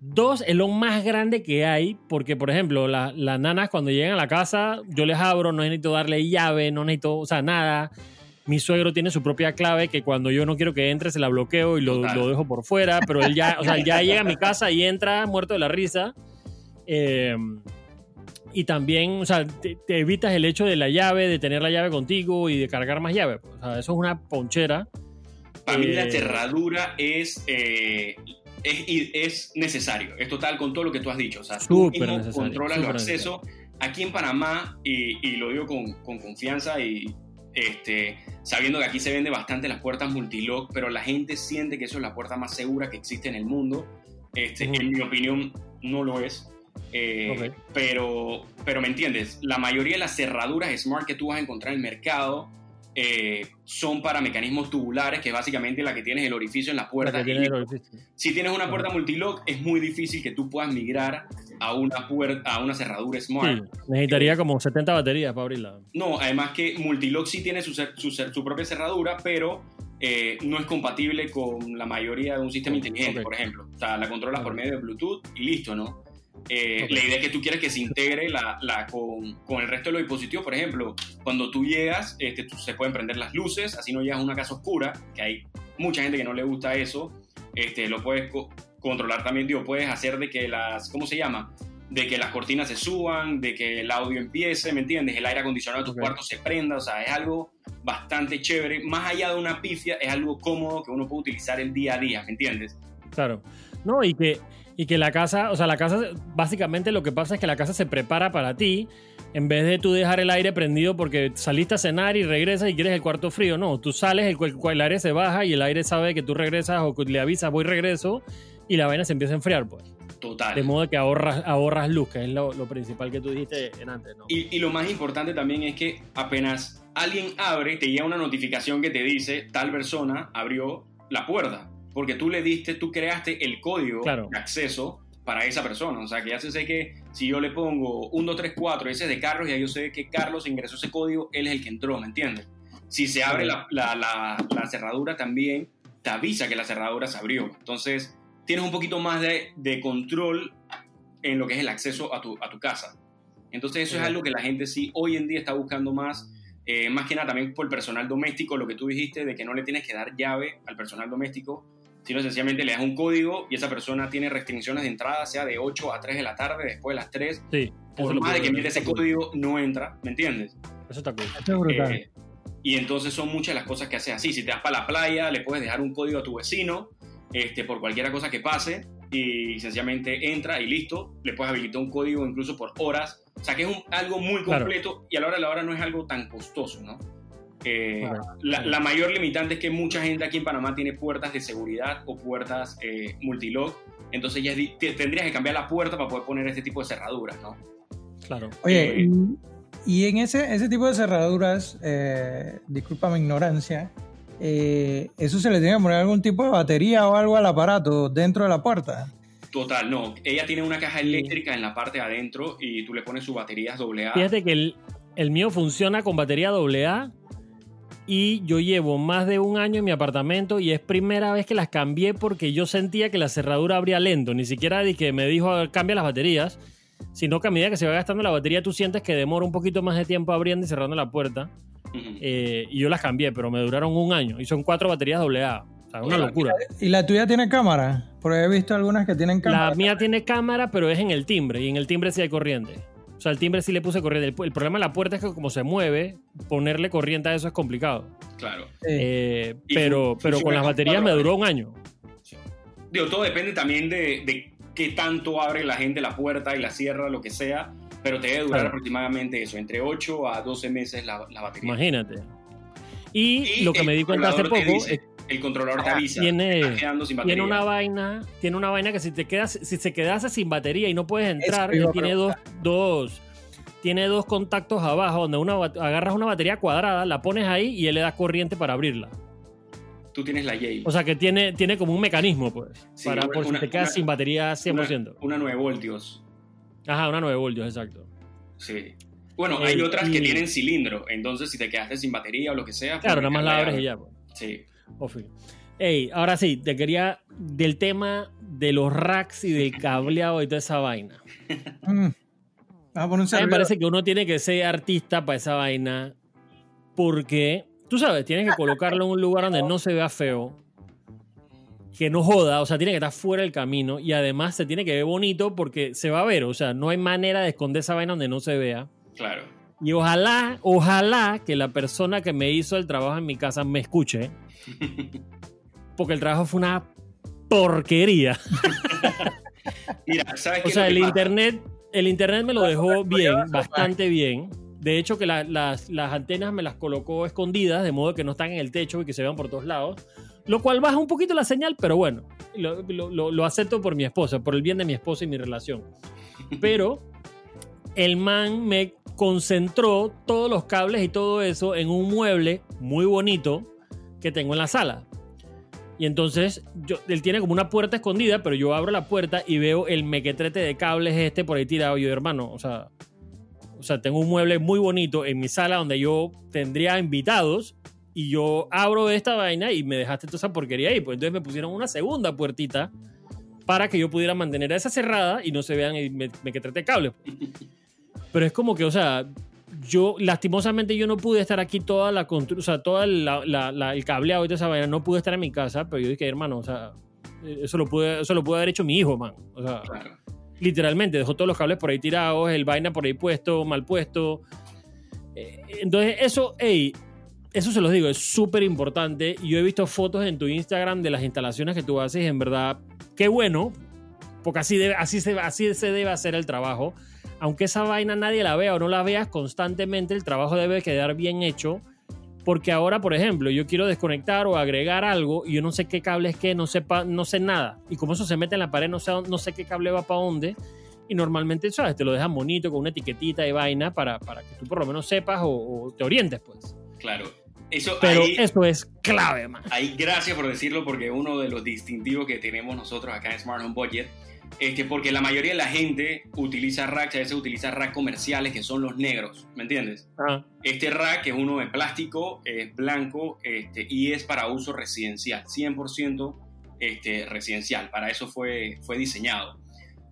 Dos, es lo más grande que hay, porque, por ejemplo, las nanas cuando llegan a la casa, yo les abro, no necesito darle llave, no necesito, o sea, nada mi suegro tiene su propia clave que cuando yo no quiero que entre se la bloqueo y lo, dejo por fuera, pero él ya, o sea, ya llega a mi casa y entra muerto de la risa. Em, y también, o sea, te, evitas el hecho de la llave, de tener la llave contigo y de cargar más llave. O sea, eso es una ponchera. Para mí la eh, cerradura es, eh, es, es, necesario, es total con todo lo que tú has dicho. O sea, tú controlas los accesos. Aquí en Panamá, y, y lo digo con, con confianza y este, sabiendo que aquí se vende bastante las puertas multilock, pero la gente siente que eso es la puerta más segura que existe en el mundo. Este, En mi opinión, no lo es. Eh, pero, pero me entiendes, la mayoría de las cerraduras smart que tú vas a encontrar en el mercado eh, son para mecanismos tubulares, que es básicamente la que tienes el orificio en la puerta. si tienes una puerta multilock, es muy difícil que tú puedas migrar a una puerta, a una cerradura smart. necesitaría como 70 baterías para abrirla. No, además que multilock sí tiene su, su, propia cerradura, pero eh, no es compatible con la mayoría de un sistema inteligente, por ejemplo. O sea, la controlas por medio de Bluetooth y listo, ¿no? Eh. La idea es que tú quieres que se integre la, la con, con el resto de los dispositivos. Por ejemplo, cuando tú llegas, este, tú- se pueden prender las luces, así no llegas a una casa oscura, que hay mucha gente que no le gusta eso. Este, lo puedes co- controlar también, digo, puedes hacer de que las, ¿cómo se llama? De que las cortinas se suban, de que el audio empiece, ¿me entiendes? El aire acondicionado de tu Ok. cuarto se prenda, o sea, es algo bastante chévere. Más allá de una pifia, es algo cómodo que uno puede utilizar el día a día, ¿me entiendes? Claro. No, y que, y que la casa, o sea, la casa, básicamente lo que pasa es que la casa se prepara para ti. En vez de tú dejar el aire prendido porque saliste a cenar y regresas y quieres el cuarto frío, no, tú sales, el, el aire se baja y el aire sabe que tú regresas o que le avisas voy regreso y la vaina se empieza a enfriar, pues. Total. De modo que ahorras, ahorras luz, que es lo, lo principal que tú dijiste en antes, ¿no? Y, y lo más importante también es que apenas alguien abre, te llega una notificación que te dice tal persona abrió la puerta. Porque tú le diste, tú creaste el código Claro. de acceso para esa persona. O sea, que ya se sé que si yo le pongo 1, 2, 3, 4, ese es de Carlos, ya yo sé que Carlos ingresó ese código, él es el que entró, ¿me entiendes? Si se abre la, la- la- la cerradura también, te avisa que la cerradura se abrió. Entonces, tienes un poquito más de, de control en lo que es el acceso a tu, a tu casa. Entonces eso es Ok. algo que la gente sí hoy en día está buscando más, eh, más que nada también por el personal doméstico, lo que tú dijiste de que no le tienes que dar llave al personal doméstico, sino sencillamente le das un código y esa persona tiene restricciones de entrada, sea de 8 a 3 de la tarde, después de las 3, Sí. por lo más de que mete ese código, no entra, ¿me entiendes? Eso está cool. Eso es brutal. Eh, y entonces son muchas las cosas que hace así. Si te vas para la playa, le puedes dejar un código a tu vecino este, por cualquier cosa que pase y sencillamente entra y listo. Le puedes habilitar un código incluso por horas. O sea que es un- algo muy Claro. completo y a la hora de la hora no es algo tan costoso, ¿no? Eh, Claro. la, la mayor limitante es que mucha gente aquí en Panamá tiene puertas de seguridad o puertas eh, multilock. Entonces ya te- tendrías que cambiar la puerta para poder poner este tipo de cerraduras, ¿no? Claro. Oye, Eh, y, y en ese, ese tipo de cerraduras, eh, disculpa mi ignorancia, eh, ¿eso se le tiene que poner algún tipo de batería o algo al aparato dentro de la puerta? Total, no. Ella tiene una caja eléctrica en la parte de adentro y tú le pones sus baterías AA. Fíjate que el, el mío funciona con batería AA y yo llevo más de un año en mi apartamento y es primera vez que las cambié porque yo sentía que la cerradura abría lento. Ni siquiera di que me dijo "A ver, cambia las baterías, sino que a medida que se va gastando la batería tú sientes que demora un poquito más de tiempo abriendo y cerrando la puerta. Eh, y yo las cambié, pero me duraron un año y son cuatro baterías AA. O sea, una locura. ¿Y la tuya tiene cámara? Porque he visto algunas que tienen cámara. La mía tiene cámara, pero es en el timbre y en el timbre sí hay corriente. O sea, el timbre sí le puse corriente. El, el problema de la puerta es que como se mueve, ponerle corriente a eso es complicado. Claro. Eh, Y pero, pero con las baterías me duró un año. Digo, todo depende también de, de qué tanto abre la gente la puerta y la cierra, lo que sea, pero te debe durar Claro. aproximadamente eso, entre 8 a 12 meses la, la batería. Imagínate. Y, Y lo que me di cuenta hace poco dice- es El controlador te Ah, avisa. tiene- estás quedando sin batería. tiene una vaina, tiene una vaina que si te quedas, si se quedase sin batería y no puedes entrar, tiene dos, dos, tiene dos contactos abajo donde una, agarras una batería cuadrada, la pones ahí y él le da corriente para abrirla. Tú tienes la Yale. O sea que tiene, tiene como un mecanismo, pues, Sí, para una- por si una- te quedas una- sin batería 100%. Una, una 9 voltios. Ajá, una 9 voltios, exacto. Sí. Bueno, Eh, hay otras que y- tienen cilindro, entonces si te quedaste sin batería o lo que sea. Claro, pues, nada más la abres y ya. pues. Sí. Oh, fin. Ey, ahora sí, te quería del tema de los racks y del cableado y toda esa vaina. Mm. A poner un A mí me parece que uno tiene que ser artista para esa vaina porque, tú sabes, tienes que colocarlo en un lugar donde no se vea feo, que no joda, o sea, tiene que estar fuera del camino y además se tiene que ver bonito porque se va a ver, o sea, no hay manera de esconder esa vaina donde no se vea. Claro. Y ojalá, ojalá que la persona que me hizo el trabajo en mi casa me escuche, porque el trabajo fue una porquería. Mira, ¿sabes O sea, el pasa? internet, el internet me lo dejó bien, bastante bien. De hecho, que la- las, las antenas me las colocó escondidas, de modo que no están en el techo y que se vean por todos lados. Lo cual baja un poquito la señal, pero bueno, lo- lo- lo acepto por mi esposa, por el bien de mi esposa y mi relación. Pero el man me concentró todos los cables y todo eso en un mueble muy bonito que tengo en la sala. Y entonces yo, él tiene como una puerta escondida, pero yo abro la puerta y veo el mequetrete de cables este por ahí tirado. Yo, hermano, o sea, o sea, tengo un mueble muy bonito en mi sala donde yo tendría invitados y yo abro esta vaina y me dejaste toda esa porquería ahí. Pues entonces me pusieron una segunda puertita para que yo pudiera mantener esa cerrada y no se vean y me, me quedé cable. Pero es como que, o sea, yo, lastimosamente, yo no pude estar aquí toda la, o sea, toda la, la, el cableado y toda esa vaina, no pude estar en mi casa, pero yo dije, hermano, o sea, eso lo pude, eso lo puede haber hecho mi hijo, man. O sea, literalmente, dejó todos los cables por ahí tirados, el vaina por ahí puesto, mal puesto. Eh, entonces, eso, hey, eso se los digo, es súper importante. Yo he visto fotos en tu Instagram de las instalaciones que tú haces, en verdad, qué bueno, porque así, debe, así, se, así se debe hacer el trabajo. Aunque esa vaina nadie la vea o no la veas constantemente, el trabajo debe quedar bien hecho. Porque ahora, por ejemplo, yo quiero desconectar o agregar algo y yo no sé qué cable es que, no, sepa, no sé nada. Y como eso se mete en la pared, no sé, no sé qué cable va para dónde. Y normalmente, ¿sabes? Te lo dejan bonito con una etiquetita de vaina para, para que tú por lo menos sepas o te orientes, pues. Claro. Eso, Pero eso es clave, man. Ahí, gracias por decirlo, porque uno de los distintivos que tenemos nosotros acá en Smart Home Budget es que porque la mayoría de la gente utiliza racks, a veces utiliza racks comerciales que son los negros, ¿me entiendes? Ah. Este rack es uno de plástico, es blanco este, y es para uso residencial, 100% este, residencial, para eso fue, fue diseñado.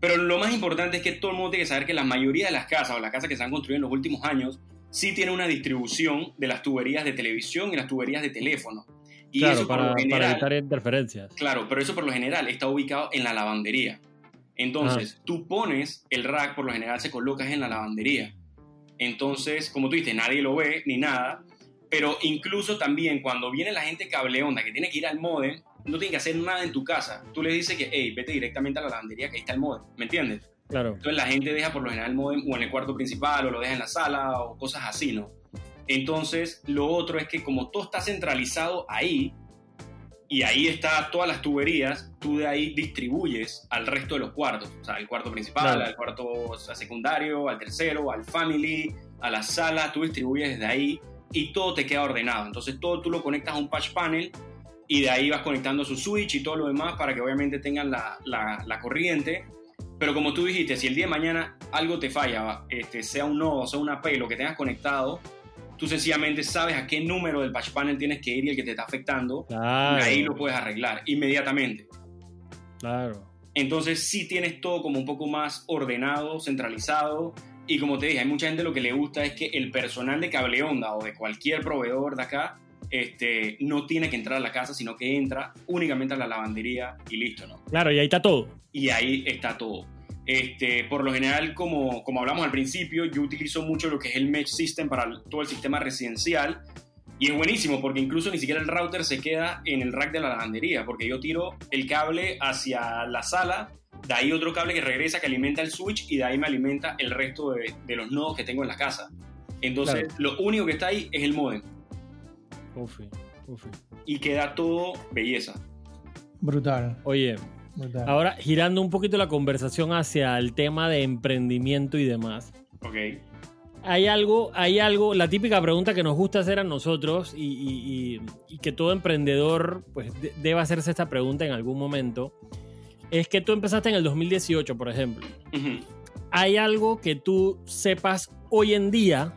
Pero lo más importante es que todo el mundo tiene que saber que la mayoría de las casas o las casas que se han construido en los últimos años sí tiene una distribución de las tuberías de televisión y las tuberías de teléfono. Y eso para, para, evitar interferencias. Claro, pero eso por lo general está ubicado en la lavandería. Entonces, ah. tú pones el rack, por lo general se coloca en la lavandería. Entonces, como tú dices, nadie lo ve ni nada. Pero incluso también cuando viene la gente cable onda que tiene que ir al modem, no tiene que hacer nada en tu casa. Tú le dices que, hey, vete directamente a la lavandería que ahí está el modem. ¿Me entiendes? Claro. Entonces la gente deja por lo general el modem o en el cuarto principal o lo deja en la sala o cosas así, ¿no? Entonces lo otro es que como todo está centralizado ahí y ahí está todas las tuberías, tú de ahí distribuyes al resto de los cuartos, o sea, al cuarto principal, al cuarto secundario, al tercero, al family, a la sala, tú distribuyes desde ahí y todo te queda ordenado. Entonces todo tú lo conectas a un patch panel y de ahí vas conectando su switch y todo lo demás para que obviamente tengan la, la, la corriente. Pero como tú dijiste, si el día de mañana algo te falla, este, sea un nodo, sea una P, lo que tengas conectado, tú sencillamente sabes a qué número del patch panel tienes que ir y el que te está afectando, y ahí lo puedes arreglar inmediatamente. Claro. Entonces sí tienes todo como un poco más ordenado, centralizado, y como te dije, hay mucha gente lo que le gusta es que el personal de cable onda o de cualquier proveedor de acá este, no tiene que entrar a la casa, sino que entra únicamente a la lavandería y listo, ¿no? Claro, y ahí está todo y ahí está todo. Este, por lo general, como, como hablamos al principio, yo utilizo mucho lo que es el Mesh System para todo el sistema residencial. Y es buenísimo porque incluso ni siquiera el router se queda en el rack de la lavandería, porque yo tiro el cable hacia la sala, de ahí otro cable que regresa que alimenta el switch y de ahí me alimenta el resto de, de los nodos que tengo en la casa. Entonces, lo único que está ahí es el modem. Ufi, ufi. Y queda todo belleza. Brutal. Oye, Ahora, girando un poquito la conversación hacia el tema de emprendimiento y demás. Ok. Hay algo, hay algo, la típica pregunta que nos gusta hacer a nosotros y, que todo emprendedor pues debe hacerse esta pregunta en algún momento, es que tú empezaste en el 2018, por ejemplo. ¿Hay algo que tú sepas hoy en día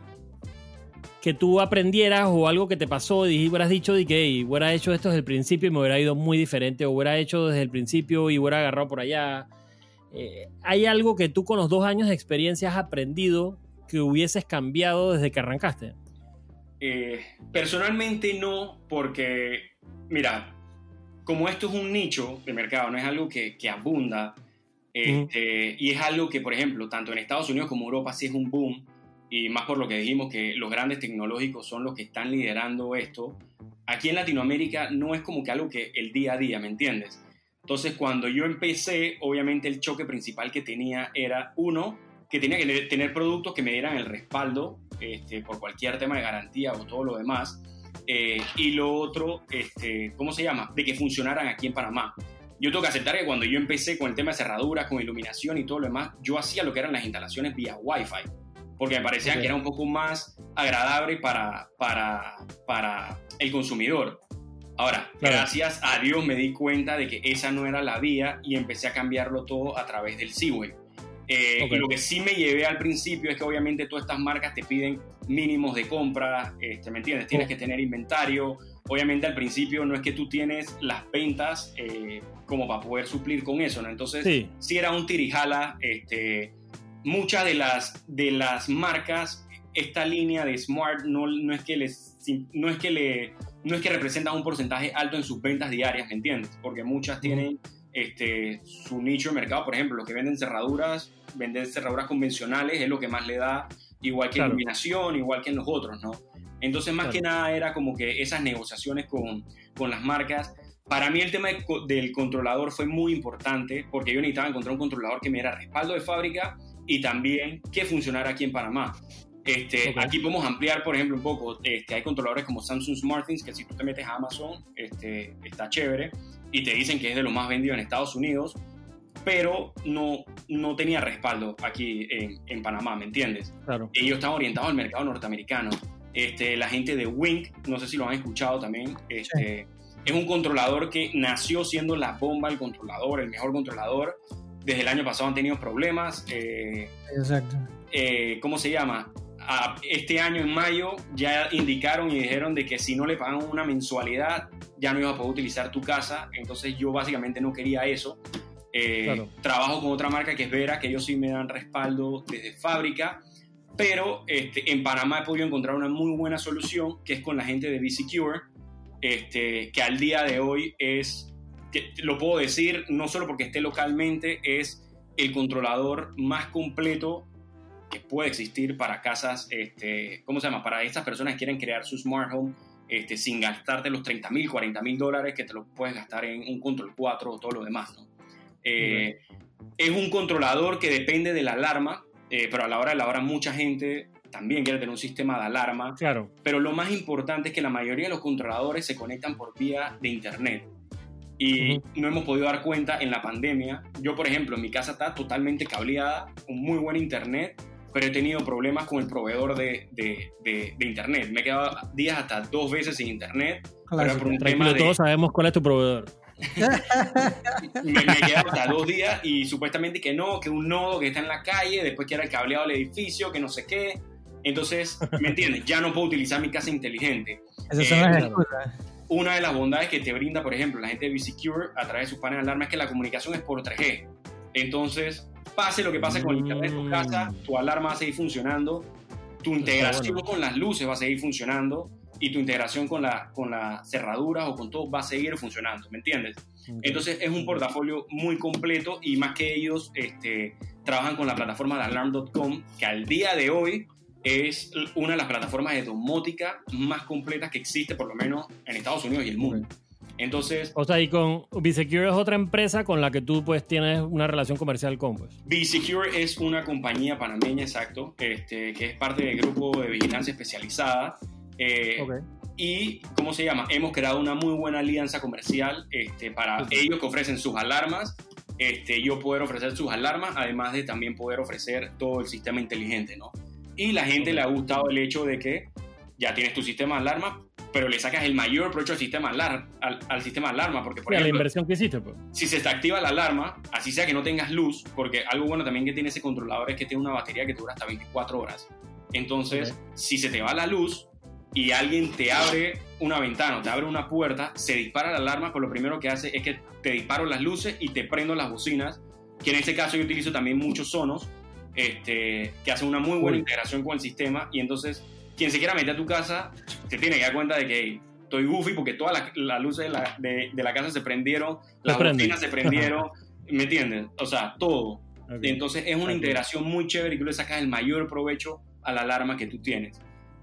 que tú aprendieras o algo que te pasó y hubieras dicho de que hubiera hecho esto desde el principio y me hubiera ido muy diferente o hubiera hecho desde el principio y hubiera agarrado por allá. Eh, ¿Hay algo que tú con los dos años de experiencia has aprendido que hubieses cambiado desde que arrancaste? Eh, personalmente no, porque, mira, como esto es un nicho de mercado, no es algo que, que abunda, este, y es algo que, por ejemplo, tanto en Estados Unidos como Europa sí es un boom, y más por lo que dijimos que los grandes tecnológicos son los que están liderando esto, aquí en Latinoamérica no es como que algo que el día a día, ¿me entiendes? Entonces cuando yo empecé, obviamente el choque principal que tenía era uno, que tenía que tener productos que me dieran el respaldo este, por cualquier tema de garantía o todo lo demás. Eh, y lo otro, este, ¿cómo se llama? De que funcionaran aquí en Panamá. Yo tengo que aceptar que cuando yo empecé con el tema de cerraduras, con iluminación y todo lo demás, yo hacía lo que eran las instalaciones vía Wi-Fi porque me parecía que era un poco más agradable para, para, para el consumidor. Ahora, gracias a Dios me di cuenta de que esa no era la vía y empecé a cambiarlo todo a través del Seaway. Eh, y lo que sí me llevé al principio es que obviamente todas estas marcas te piden mínimos de compra, este, ¿me entiendes? Tienes que tener inventario. Obviamente al principio no es que tú tienes las ventas eh, como para poder suplir con eso, ¿no? Entonces sí, era un tirijala. Este, muchas de las, de las marcas, esta línea de Smart no, no es que les, no es que le, no es que representa un porcentaje alto en sus ventas diarias, ¿me entiendes? Porque muchas tienen este, su nicho de mercado, por ejemplo, los que venden cerraduras, venden cerraduras convencionales, es lo que más le da, igual que iluminación, igual que en los otros, ¿no? Entonces, más que nada era como que esas negociaciones con, con las marcas. Para mí el tema del controlador fue muy importante porque yo necesitaba encontrar un controlador que me diera respaldo de fábrica y también que funcionara aquí en Panamá. Este, Aquí podemos ampliar, por ejemplo, un poco. Este, hay controladores como Samsung SmartThings que si tú te metes a Amazon, este, está chévere y te dicen que es de los más vendidos en Estados Unidos, pero no, no tenía respaldo aquí en, en Panamá, ¿me entiendes? Claro. Ellos estaban orientados al mercado norteamericano. Este, la gente de Wink, no sé si lo han escuchado también, este, es un controlador que nació siendo la bomba, el controlador, el mejor controlador. Desde el año pasado han tenido problemas. Eh, Exacto. Eh, ¿Cómo se llama? este año en mayo ya indicaron y dijeron de que si no le pagan una mensualidad ya no iba a poder utilizar tu casa. Entonces yo básicamente no quería eso. Eh, trabajo con otra marca que es Vera, que ellos sí me dan respaldo desde fábrica. Pero este, en Panamá he podido encontrar una muy buena solución que es con la gente de B-Secure, este, que al día de hoy es, que lo puedo decir no solo porque esté localmente, es el controlador más completo que puede existir para casas, este, ¿cómo se llama? Para estas personas que quieren crear su smart home este, sin gastarte los 30 mil, 40 mil dólares que te lo puedes gastar en un Control 4 o todo lo demás. ¿no? Eh, es un controlador que depende de la alarma, eh, pero a la hora de la hora mucha gente también quiere tener un sistema de alarma. Claro. Pero lo más importante es que la mayoría de los controladores se conectan por vía de Internet. Y no hemos podido dar cuenta en la pandemia. Yo, por ejemplo, en mi casa está totalmente cableada, con muy buen Internet, pero he tenido problemas con el proveedor de, de, de, internet. Me he quedado días hasta dos veces sin internet. Claro, por un tema todos sabemos cuál es tu proveedor. me, me he quedado hasta dos días y supuestamente que no, que un nodo que está en la calle, después que era el cableado del edificio, que no sé qué. Entonces, ¿me entiendes? Ya no puedo utilizar mi casa inteligente. Esas son las eh, Una de las bondades que te brinda, por ejemplo, la gente de B-Secure a través de sus paneles de alarma es que la comunicación es por 3G. Entonces, pase lo que pase con el internet de tu casa, mm. tu alarma va a seguir funcionando, tu integración con las luces va a seguir funcionando y tu integración con, la, con las cerraduras o con todo va a seguir funcionando, ¿me entiendes? Entonces es un portafolio muy completo y más que ellos este, trabajan con la plataforma de alarm.com que al día de hoy es una de las plataformas de domótica más completas que existe por lo menos en Estados Unidos y el mundo. Entonces. O sea, y con B-Secure es otra empresa con la que tú pues tienes una relación comercial con, pues. B-Secure es una compañía panameña, exacto, este, que es parte del grupo de vigilancia especializada. Eh, y, ¿cómo se llama? Hemos creado una muy buena alianza comercial este, para ellos que ofrecen sus alarmas. Este, yo poder ofrecer sus alarmas, además de también poder ofrecer todo el sistema inteligente, ¿no? Y la gente le ha gustado el hecho de que ya tienes tu sistema de alarma, pero le sacas el mayor provecho al sistema, alarma, al, sistema alarma. Porque, por ejemplo, la inversión que hiciste, pues. Si se te activa la alarma, así sea que no tengas luz, porque algo bueno también que tiene ese controlador es que tiene una batería que dura hasta 24 horas. Entonces, si se te va la luz y alguien te abre una ventana o te abre una puerta, se dispara la alarma, pues lo primero que hace es que te disparo las luces y te prendo las bocinas, que en este caso yo utilizo también muchos sonos, este, que hacen una muy buena integración con el sistema y entonces quien se quiera meter a tu casa se tiene que dar cuenta de que estoy goofy porque todas las, luces de la, de, la, casa se prendieron, las bocinas se prendieron, ¿me entiendes? O sea, todo. Entonces es una integración muy chévere y tú le sacas el mayor provecho a la alarma que tú tienes.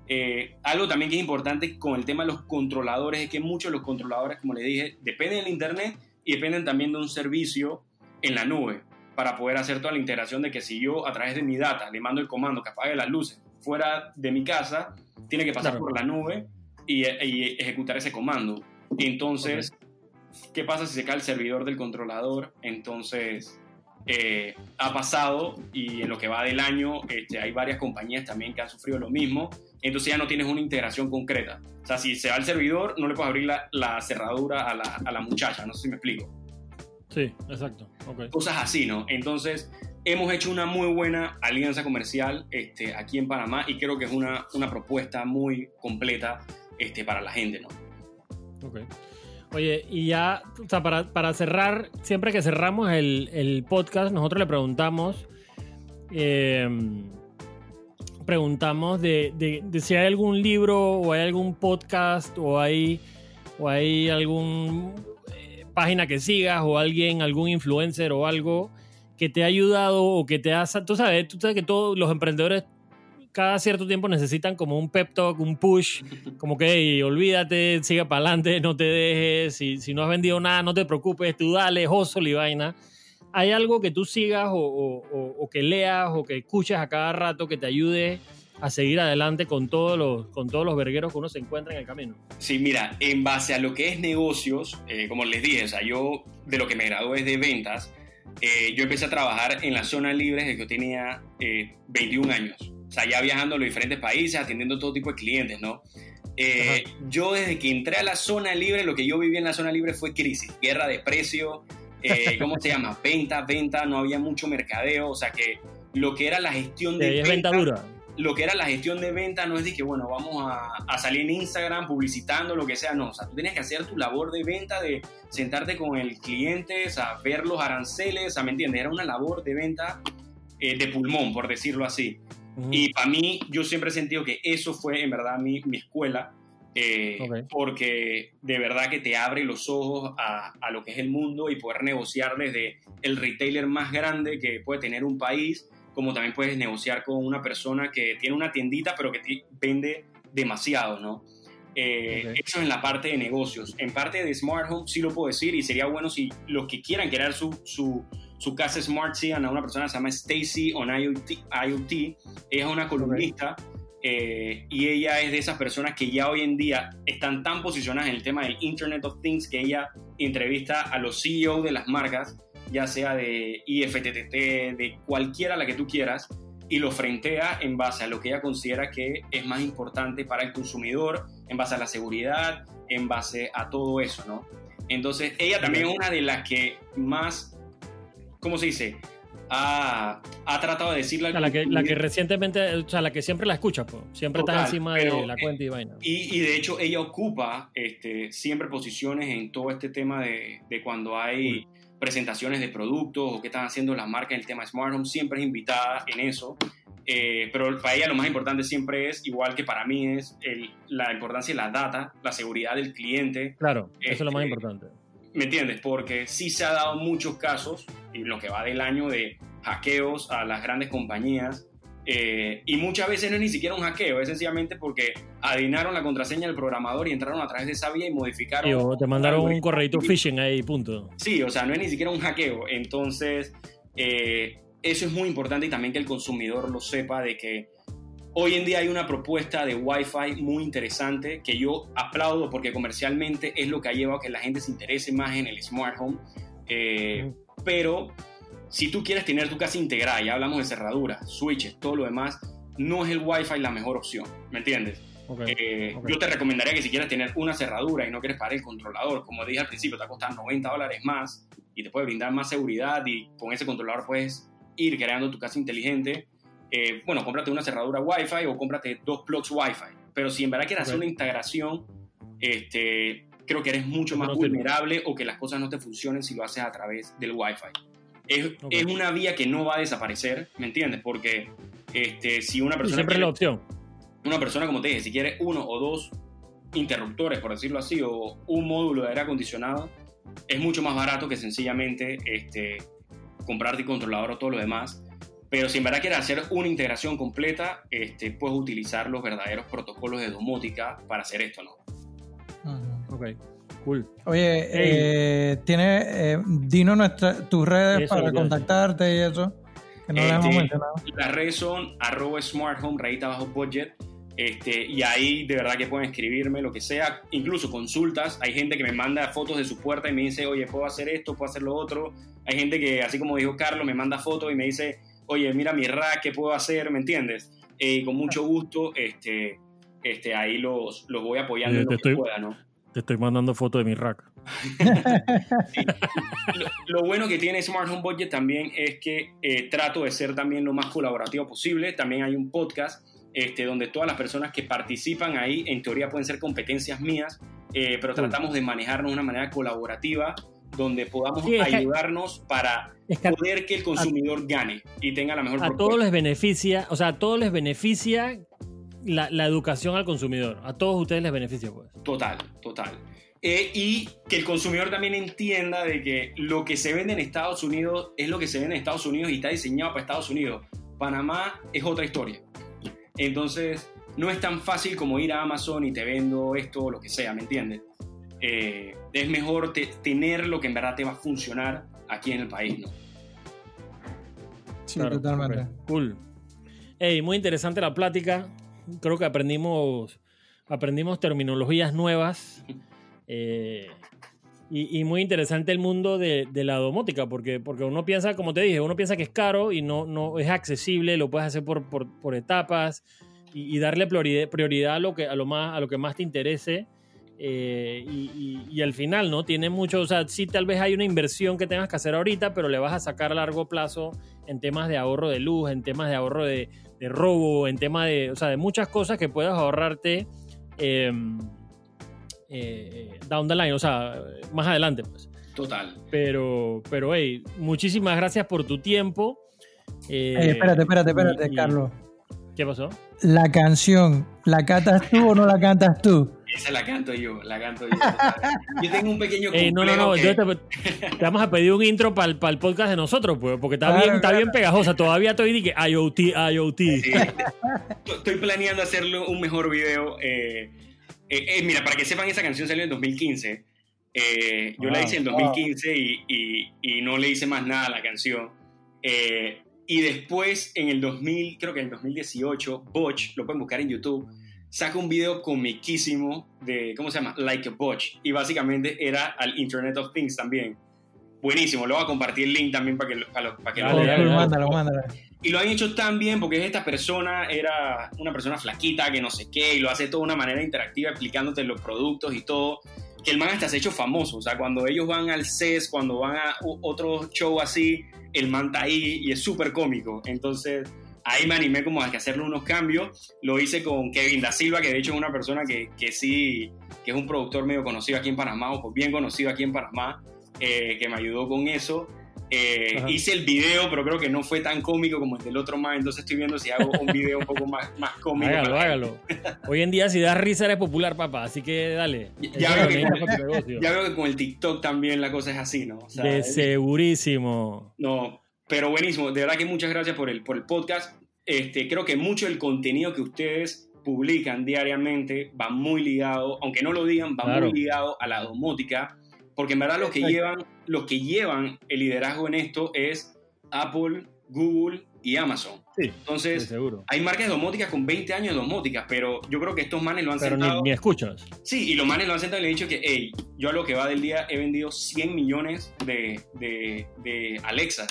Eh, algo también que es importante con el tema de los controladores es que muchos de los controladores, como le dije, dependen del Internet y dependen también de un servicio en la nube para poder hacer toda la integración de que si yo a través de mi data le mando el comando que apague las luces fuera de mi casa, tiene que pasar por la nube y, ejecutar ese comando. Entonces, ¿qué pasa si se cae el servidor del controlador? Entonces, eh, ha pasado y en lo que va del año este, hay varias compañías también que han sufrido lo mismo. Entonces ya no tienes una integración concreta. O sea, si se va el servidor, no le puedes abrir la, cerradura a la, a la, muchacha. No sé si me explico. Sí, exacto. Cosas así, ¿no? Entonces, hemos hecho una muy buena alianza comercial este, aquí en Panamá y creo que es una, una propuesta muy completa este, para la gente, ¿no? Ok. Oye, y ya, o sea, para, para cerrar, siempre que cerramos el, el podcast, nosotros le preguntamos, eh, preguntamos de, de, de, si hay algún libro o hay algún podcast o hay, o hay algún página que sigas o alguien, algún influencer o algo que te ha ayudado o que te ha... Tú sabes, tú sabes que todos los emprendedores cada cierto tiempo necesitan como un pep talk, un push, como que hey, olvídate, sigue para adelante, no te dejes, si, si, no has vendido nada, no te preocupes, tú dale, hustle y vaina. ¿Hay algo que tú sigas o, o, o, que leas o que escuches a cada rato que te ayude a seguir adelante con todos los, con todos los vergueros que uno se encuentra en el camino? Sí, mira, en base a lo que es negocios, eh, como les dije, o sea, yo de lo que me gradué es de ventas, eh, yo empecé a trabajar en la zona libre desde que yo tenía eh, 21 años. O sea, ya viajando a los diferentes países, atendiendo todo tipo de clientes, ¿no? Eh, yo desde que entré a la zona libre, lo que yo viví en la zona libre fue crisis, guerra de precio, eh, ¿cómo se llama? Venta, venta, no había mucho mercadeo, o sea que lo que era la gestión de venta, venta dura. Lo que era la gestión de venta no es de que, bueno, vamos a, a, salir en Instagram publicitando lo que sea, no, o sea, tú tienes que hacer tu labor de venta, de sentarte con el cliente, o sea, ver los aranceles, o sea, ¿me entiendes? Era una labor de venta eh, de pulmón, por decirlo así. Y para mí, yo siempre he sentido que eso fue en verdad mi, mi escuela, eh, okay. porque de verdad que te abre los ojos a, a, lo que es el mundo y poder negociar desde el retailer más grande que puede tener un país, como también puedes negociar con una persona que tiene una tiendita pero que te vende demasiado, ¿no? Eh, okay. Eso en la parte de negocios. En parte de Smart Home sí lo puedo decir y sería bueno si los que quieran crear su, su, su casa Smart sigan a una persona que se llama Stacy on IoT, IoT. Ella es una columnista okay. eh, y ella es de esas personas que ya hoy en día están tan posicionadas en el tema del Internet of Things que ella entrevista a los CEO de las marcas, ya sea de IFTTT, de cualquiera la que tú quieras, y lo frentea en base a lo que ella considera que es más importante para el consumidor, en base a la seguridad, en base a todo eso, ¿no? Entonces, ella también es una de las que más, ¿cómo se dice? Ha, ha tratado de decirle... La que, la que recientemente, o sea, la que siempre la escucha, pues. siempre Total, está encima pero, de la cuenta y vaina. Y, y, de hecho, ella ocupa este, siempre posiciones en todo este tema de, de cuando hay... Mm presentaciones de productos o qué están haciendo las marcas en el tema Smart Home, siempre es invitada en eso. Eh, pero para ella lo más importante siempre es, igual que para mí, es el, la importancia de la data, la seguridad del cliente. Claro, eso es lo más importante. ¿Me entiendes? Porque sí se ha dado muchos casos, en lo que va del año, de hackeos a las grandes compañías eh, y muchas veces no es ni siquiera un hackeo, es sencillamente porque adivinaron la contraseña del programador y entraron a través de esa vía y modificaron. Y o te mandaron un correito phishing ahí, punto. Sí, o sea, no es ni siquiera un hackeo. Entonces, eh, eso es muy importante y también que el consumidor lo sepa de que hoy en día hay una propuesta de Wi-Fi muy interesante que yo aplaudo porque comercialmente es lo que ha llevado a que la gente se interese más en el smart home. Eh, mm. Pero si tú quieres tener tu casa integrada, ya hablamos de cerraduras, switches, todo lo demás, no es el Wi-Fi la mejor opción, ¿me entiendes? Okay, eh, okay. Yo te recomendaría que si quieres tener una cerradura y no quieres pagar el controlador, como dije al principio, te va a costar 90 dólares más y te puede brindar más seguridad y con ese controlador puedes ir creando tu casa inteligente. Eh, bueno, cómprate una cerradura Wi-Fi o cómprate dos plugs Wi-Fi. Pero si en verdad quieres okay. hacer una integración, este, creo que eres mucho más vulnerable o que las cosas no te funcionen si lo haces a través del Wi-Fi es, okay. es, una vía que no va a desaparecer, ¿me entiendes? Porque este, si una persona... Siempre quiere, la opción. Una persona, como te dije, si quiere uno o dos interruptores, por decirlo así, o un módulo de aire acondicionado, es mucho más barato que sencillamente este, comprarte el controlador o todo lo demás. Pero si en verdad quieres hacer una integración completa, este, puedes utilizar los verdaderos protocolos de domótica para hacer esto, ¿no? Uh -huh. Ok. Cool. Oye, hey. eh, tiene, eh, dinos nuestra, tus redes Eso, para contactarte y eso, que no este, las hemos mencionado. Las redes son arroba smart home, rayita bajo budget. Este, y ahí de verdad que pueden escribirme lo que sea, incluso consultas. Hay gente que me manda fotos de su puerta y me dice, oye, puedo hacer esto, puedo hacer lo otro. Hay gente que, así como dijo Carlos, me manda fotos y me dice, oye, mira mi rack, ¿qué puedo hacer? ¿Me entiendes? Eh, con mucho gusto, este, este, ahí los, los voy apoyando Eh, en lo te que estoy- pueda, ¿no? Te estoy mandando fotos de mi rack. lo, bueno que tiene Smart Home Budget también es que eh, trato de ser también lo más colaborativo posible. También hay un podcast este, donde todas las personas que participan ahí, en teoría pueden ser competencias mías, eh, pero tratamos de manejarnos de una manera colaborativa donde podamos ayudarnos para poder que el consumidor gane y tenga la mejor A todos les beneficia, o sea, a todos les beneficia la, la, educación al consumidor. A todos ustedes les beneficia, pues. Total, total. Eh, y que el consumidor también entienda de que lo que se vende en Estados Unidos es lo que se vende en Estados Unidos y está diseñado para Estados Unidos. Panamá es otra historia. Entonces, no es tan fácil como ir a Amazon y te vendo esto o lo que sea, ¿me entiendes? Eh, es mejor tener lo que en verdad te va a funcionar aquí en el país, ¿no? Sí, totalmente. Cool. Hey, muy interesante la plática. Creo que aprendimos, aprendimos terminologías nuevas. Eh, y, muy interesante el mundo de, la domótica, porque, porque uno piensa, como te dije, uno piensa que es caro y no, no es accesible, lo puedes hacer por, por, etapas y, darle prioridad, a, lo que, a, lo más, a lo que más te interese. Eh, y, al final, ¿no? Tiene mucho, o sea, sí tal vez hay una inversión que tengas que hacer ahorita, pero le vas a sacar a largo plazo en temas de ahorro de luz, en temas de ahorro de, robo, en temas de, o sea, de muchas cosas que puedas ahorrarte em, eh, down the line, o sea, más adelante, pues. Total. Pero, pero, hey, muchísimas gracias por tu tiempo. Eh, espérate, espérate, espérate, Carlos. ¿Qué pasó? La canción, ¿la cantas tú o no la cantas tú? Esa la canto yo, la canto yo. Yo tengo un pequeño No, no, no, te, vamos a pedir un intro para el, el, podcast de nosotros, pues, porque está, bien, está bien pegajosa. Todavía estoy que IoT, IoT. Estoy planeando hacerle un mejor video. Eh, eh, eh, mira, para que sepan, esa canción salió en 2015. yo la hice en 2015 y, y, y, no le hice más nada a la canción. y después, en el 2000, creo que en el 2018, Botch, lo pueden buscar en YouTube saca un video comiquísimo de, ¿cómo se llama? Like a Botch. Y básicamente era al Internet of Things también. Buenísimo, lo voy a compartir el link también para que, para, para que lo vean. Mándalo, mándalo. Y lo han hecho tan bien porque esta persona era una persona flaquita que no sé qué y lo hace de toda una manera interactiva explicándote los productos y todo. Que el man hasta se ha hecho famoso. O sea, cuando ellos van al CES, cuando van a otro show así, el man está ahí y es súper cómico. Entonces, ahí me animé como a hacerle unos cambios. Lo hice con Kevin Da Silva, que de hecho es una persona que, que sí, que es un productor medio conocido aquí en Panamá, o bien conocido aquí en Panamá, eh, que me ayudó con eso. Eh, hice el video, pero creo que no fue tan cómico como el del otro más, entonces estoy viendo si hago un video un poco más, más cómico. Hágalo, hágalo. Hoy en día si das risa eres popular, papá, así que dale. Ya, veo que, con, ya, veo que, con, el TikTok también la cosa es así, ¿no? O de segurísimo. No, pero buenísimo, de verdad que muchas gracias por el, por el podcast. Este, creo que mucho del contenido que ustedes publican diariamente va muy ligado, aunque no lo digan, va muy ligado a la domótica, porque en verdad los que, llevan, los que llevan el liderazgo en esto es Apple, Google y Amazon. Entonces, hay marcas domóticas con 20 años de domótica, pero yo creo que estos manes lo han pero Ni, ni, escuchas. Sí, y los manes lo han sentado y le han dicho que, hey, yo a lo que va del día he vendido 100 millones de, de, de Alexa.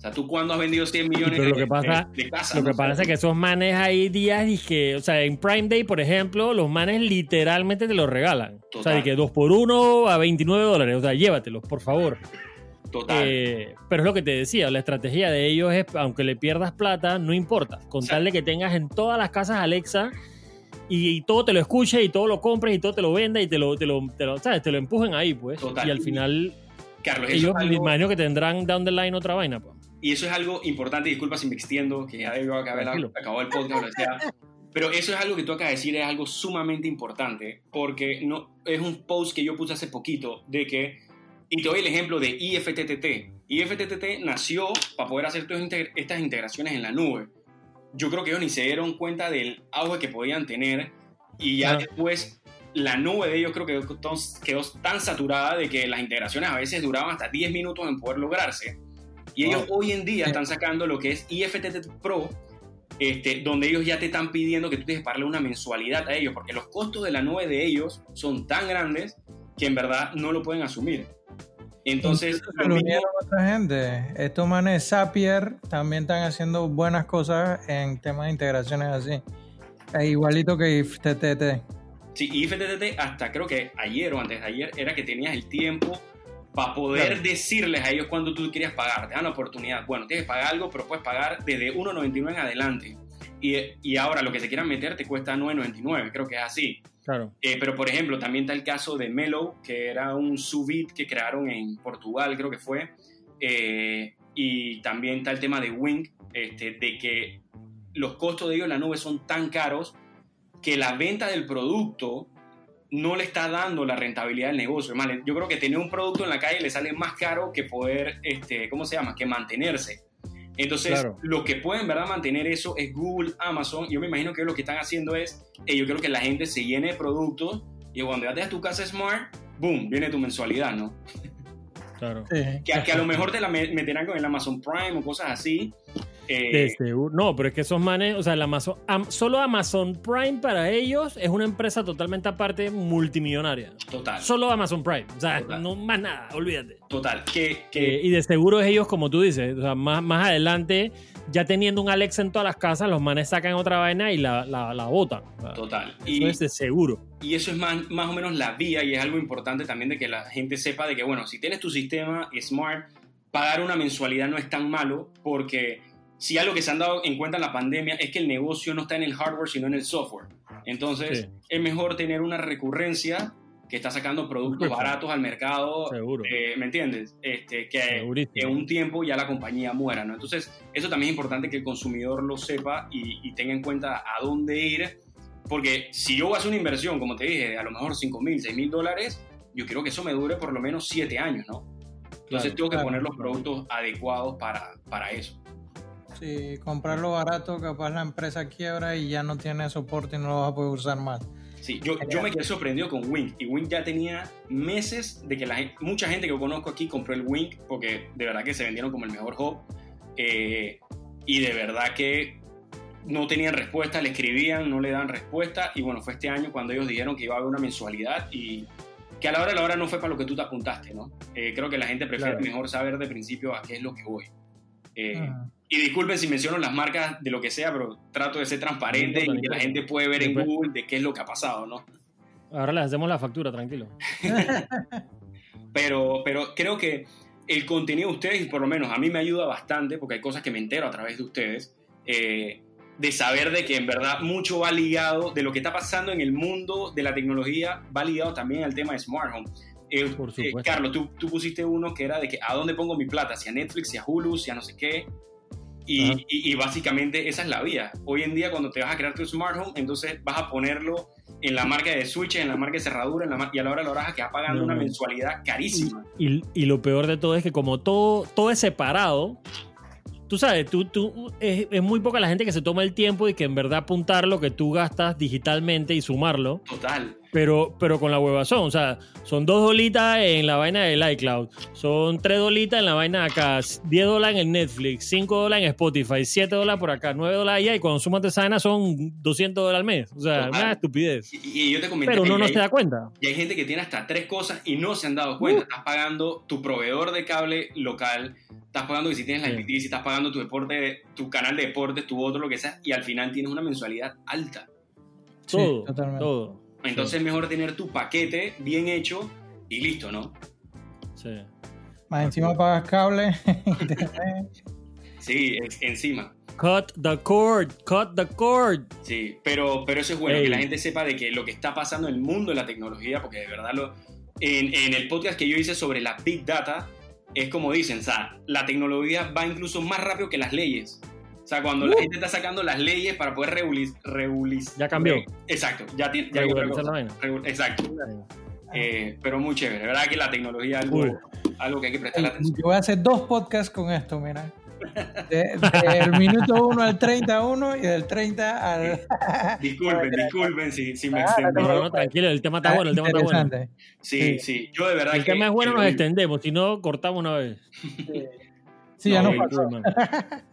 O sea, ¿tú cuándo has vendido 100 millones lo que pasa, de? Lo que pasa es que esos manes hay días y que, o sea, en Prime Day, por ejemplo, los manes literalmente te los regalan. O sea, de que dos por uno a 29 dólares. O sea, llévatelos, por favor. Total. Eh, pero es lo que te decía, la estrategia de ellos es, aunque le pierdas plata, no importa. Con tal de que tengas en todas las casas Alexa y, todo te lo escuche y todo lo compres y todo te lo venda y te lo, te lo, ¿sabes? Te lo empujen ahí, pues. Total. Y al final, Carlos, ellos me imagino que tendrán down the line otra vaina, pues. Y eso es algo importante, disculpa si me extiendo, que ya debió acabar, el podcast, lo sea. Pero eso es algo que tú acabas de decir, es algo sumamente importante, porque no, es un post que yo puse hace poquito de que, y te doy el ejemplo de IFTTT. IFTTT nació para poder hacer todas estas integraciones en la nube. Yo creo que ellos ni se dieron cuenta del auge que podían tener y ya después la nube de ellos creo que quedó tan saturada de que las integraciones a veces duraban hasta 10 minutos en poder lograrse y ellos hoy en día están sacando lo que es IFTT Pro, este, donde ellos ya te están pidiendo que tú tienes que pagarle una mensualidad a ellos, porque los costos de la nube de ellos son tan grandes que en verdad no lo pueden asumir. Entonces, otra gente. Estos manes Zapier también están haciendo buenas cosas en temas de integraciones así. igualito que IFTTT. Sí, IFTTT hasta creo que ayer o antes de ayer era que tenías el tiempo para poder decirles a ellos cuándo tú querías pagar. Te dan la oportunidad. Bueno, tienes que pagar algo, pero puedes pagar desde 1.99 en adelante. Y, y, ahora lo que se quieran meter te cuesta 9.99, creo que es así. Claro. Eh, pero por ejemplo, también está el caso de Melo, que era un subit que crearon en Portugal, creo que fue. Eh, y también está el tema de Wing, este, de que los costos de ellos en la nube son tan caros que la venta del producto no le está dando la rentabilidad del negocio. yo creo que tener un producto en la calle le sale más caro que poder, este, ¿cómo se llama? Que mantenerse. Entonces, lo que pueden, ¿verdad? Mantener eso es Google, Amazon. Yo me imagino que lo que están haciendo es, eh, yo creo que la gente se llene de productos y cuando ya tengas tu casa smart, boom, viene tu mensualidad, ¿no? Claro. Que, que, a lo mejor te la meterán con el Amazon Prime o cosas así, eh, no, pero es que esos manes, o sea, el Amazon, solo Amazon Prime para ellos es una empresa totalmente aparte multimillonaria. Total. Solo Amazon Prime. O sea, no más nada, olvídate. Total. Que, eh, y de seguro ellos, como tú dices, o sea, más, más adelante, ya teniendo un Alexa en todas las casas, los manes sacan otra vaina y la, la, la botan. Total. Eso y, es de seguro. Y eso es más, más o menos la vía y es algo importante también de que la gente sepa de que, bueno, si tienes tu sistema smart, pagar una mensualidad no es tan malo porque si algo que se han dado en cuenta en la pandemia es que el negocio no está en el hardware, sino en el software. Entonces, es mejor tener una recurrencia que está sacando productos baratos al mercado, Seguro. Eh, ¿me entiendes? Este, que en un tiempo ya la compañía muera, ¿no? Entonces, eso también es importante que el consumidor lo sepa y, tenga en cuenta a dónde ir, porque si yo hacer una inversión, como te dije, a lo mejor 5 mil, 6 mil dólares, yo quiero que eso me dure por lo menos 7 años, ¿no? Entonces tengo que poner los productos adecuados para, para eso. Comprarlo barato, capaz la empresa quiebra y ya no tiene soporte y no lo vas a poder usar más. Sí, yo, yo me quedé sorprendido con Wing y Wing ya tenía meses de que la mucha gente que conozco aquí compró el Wing porque de verdad que se vendieron como el mejor hub eh, y de verdad que no tenían respuesta, le escribían, no le dan respuesta y bueno, fue este año cuando ellos dijeron que iba a haber una mensualidad y que a la hora de la hora no fue para lo que tú te apuntaste, ¿no? Eh, creo que la gente prefiere mejor saber de principio a qué es lo que voy. Eh, ah. Y disculpen si menciono las marcas de lo que sea, pero trato de ser transparente y que la gente puede ver en Google de qué es lo que ha pasado, ¿no? Ahora les hacemos la factura, tranquilo. pero, pero creo que el contenido de ustedes, por lo menos a mí me ayuda bastante, porque hay cosas que me entero a través de ustedes, eh, de saber de que en verdad mucho va ligado, de lo que está pasando en el mundo de la tecnología, va ligado también al tema de Smart Home. Eh, Por eh, Carlos, tú, tú, pusiste uno que era de que a dónde pongo mi plata, si a Netflix, si a Hulu, si a no sé qué. Y, básicamente esa es la vía. Hoy en día cuando te vas a crear tu smart home, entonces vas a ponerlo en la marca de switch, en la marca de cerradura, en la, y a la hora de la hora que va pagando una mensualidad carísima. Y, y, lo peor de todo es que como todo, todo es separado, tú sabes, tú, tú, es, es, muy poca la gente que se toma el tiempo y que en verdad apuntar lo que tú gastas digitalmente y sumarlo. Total pero, pero con la huevazón. O sea, son dos dolitas en la vaina del iCloud, son tres dolitas en la vaina de acá, 10 dólares en el Netflix, 5 dólares en Spotify, 7 dólares por acá, 9 dólares allá, y cuando sumas esa vaina son 200 dólares al mes. O sea, una estupidez. Y, yo te pero uno no se da cuenta. Y hay gente que tiene hasta tres cosas y no se han dado cuenta. Uh. Estás pagando tu proveedor de cable local, estás pagando que si tienes la IPT, si estás pagando tu deporte, tu canal de deportes, tu otro, lo que sea, y al final tienes una mensualidad alta. Todo, todo. Entonces es mejor tener tu paquete bien hecho y listo, ¿no? Sí. Más encima pagas cable. sí, encima. Cut the cord, cut the cord. Sí, pero, pero eso es bueno, que la gente sepa de que lo que está pasando en el mundo de la tecnología, porque de verdad lo, en, en el podcast que yo hice sobre la Big Data, es como dicen, o sea, la tecnología va incluso más rápido que las leyes. O sea, cuando la uh. gente está sacando las leyes para poder regular... ya cambió. exacto, ya tiene... Ya exacto. Eh, pero muy chévere, ¿verdad? Que la tecnología es algo, algo que hay que prestar atención. Yo voy a hacer dos podcasts con esto, mira. del minuto 1 al 31 y del 30 al. disculpen, disculpen si, si me ah, extendo. No, tranquilo, el tema está bueno, el tema está bueno. Sí, sí, yo de verdad. El tema es bueno, nos extendemos, si no, cortamos una vez. Sí, ya no pasa.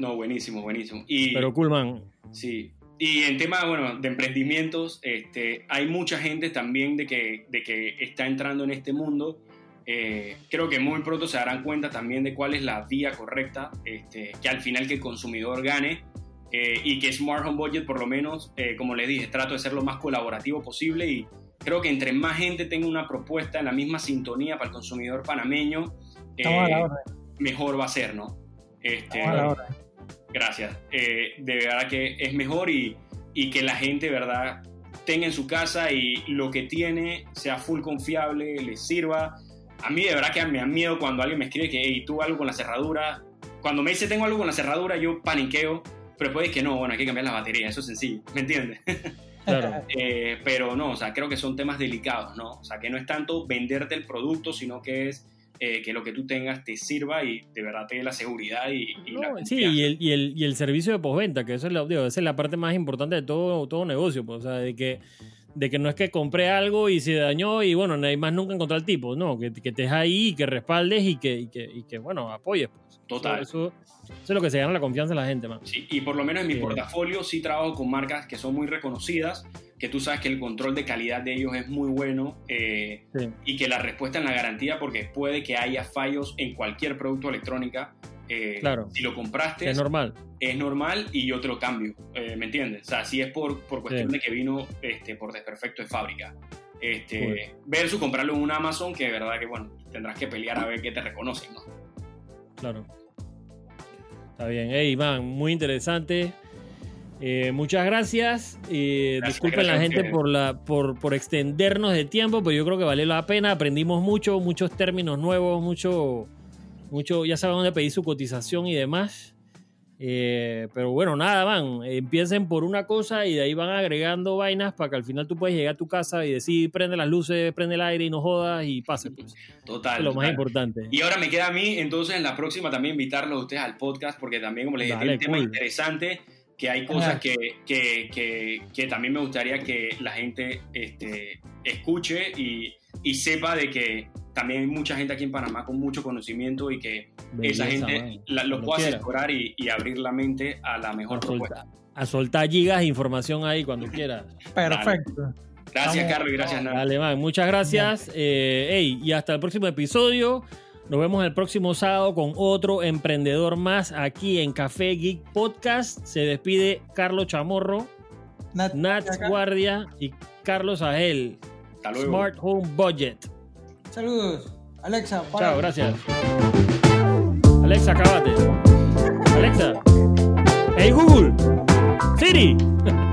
No, buenísimo, buenísimo. Y, Pero cool, man. Sí. Y en tema, bueno, de emprendimientos, este, hay mucha gente también de que, de que está entrando en este mundo. Eh, creo que muy pronto se darán cuenta también de cuál es la vía correcta, este, que al final que el consumidor gane, eh, y que Smart Home Budget, por lo menos, eh, como les dije, trato de ser lo más colaborativo posible y creo que entre más gente tenga una propuesta en la misma sintonía para el consumidor panameño, eh, mejor va a ser, ¿no? Este, gracias. de verdad que es mejor y, y que la gente, ¿verdad? tenga en su casa y lo que tiene sea full confiable, le sirva. A mí de verdad que me da miedo cuando alguien me escribe que hey, tuvo algo con la cerradura. Cuando me dice tengo algo con la cerradura, yo paniqueo, pero puede que no, bueno, hay que cambiar la batería, eso es sencillo, ¿me entiendes? Claro. Eh, pero no, o sea, creo que son temas delicados, ¿no? O sea, que no es tanto venderte el producto, sino que es eh, que lo que tú tengas te sirva y de verdad te dé la seguridad y, la Sí, y el, y, el, y el, servicio de postventa, que eso es la, digo, esa es la parte más importante de todo, todo negocio, pues, o sea, de que, de que no es que compré algo y se dañó y bueno, no hay más nunca encontrar el tipo, no, que, que estés ahí, que respaldes y que, y que, y que bueno, apoyes. Pues. Total. Eso, eso es lo que se gana la confianza de la gente, man. Sí, y por lo menos en mi portafolio sí trabajo con marcas que son muy reconocidas, que tú sabes que el control de calidad de ellos es muy bueno eh, y que la respuesta en la garantía, porque puede que haya fallos en cualquier producto electrónica. Eh, claro. Si lo compraste. Es normal. Es normal y yo te lo cambio. Eh, ¿Me entiendes? O sea, si es por, por cuestión de que vino este, por desperfecto de fábrica. Este, versus comprarlo en un Amazon, que de verdad que, bueno, tendrás que pelear a ver qué te reconocen, ¿no? Claro. Está bien. Hey, man, muy interesante. Eh, muchas gracias. Eh, disculpen la gente por, la, por, por, extendernos de tiempo, pero yo creo que valió la pena. Aprendimos mucho, muchos términos nuevos, mucho, mucho ya saben dónde pedir su cotización y demás. Eh, pero bueno, nada, van. Empiecen por una cosa y de ahí van agregando vainas para que al final tú puedas llegar a tu casa y decir, prende las luces, prende el aire y no jodas y pase. Pues. Total. Es lo más importante. Y ahora me queda a mí, entonces, en la próxima también invitarlos a ustedes al podcast, porque también, como les dije, es un tema interesante que hay cosas que, que, que, que, también me gustaría que la gente este, escuche y, y sepa de que también hay mucha gente aquí en Panamá con mucho conocimiento y que esa gente lo pueda asesorar y, y, abrir la mente a la mejor propuesta. a soltar gigas de información ahí cuando quieras. Perfecto. Gracias, Carlos, y gracias, Nando. Dale, man, muchas gracias. Eh, y hasta el próximo episodio. Nos vemos el próximo sábado con otro emprendedor más aquí en Café Geek Podcast. Se despide Carlos Chamorro, Nat, Guardia y Carlos Agel. Smart Home Budget. Saludos. Alexa, para. Chao, gracias. Alexa, acabate. Alexa. Hey Google. Siri.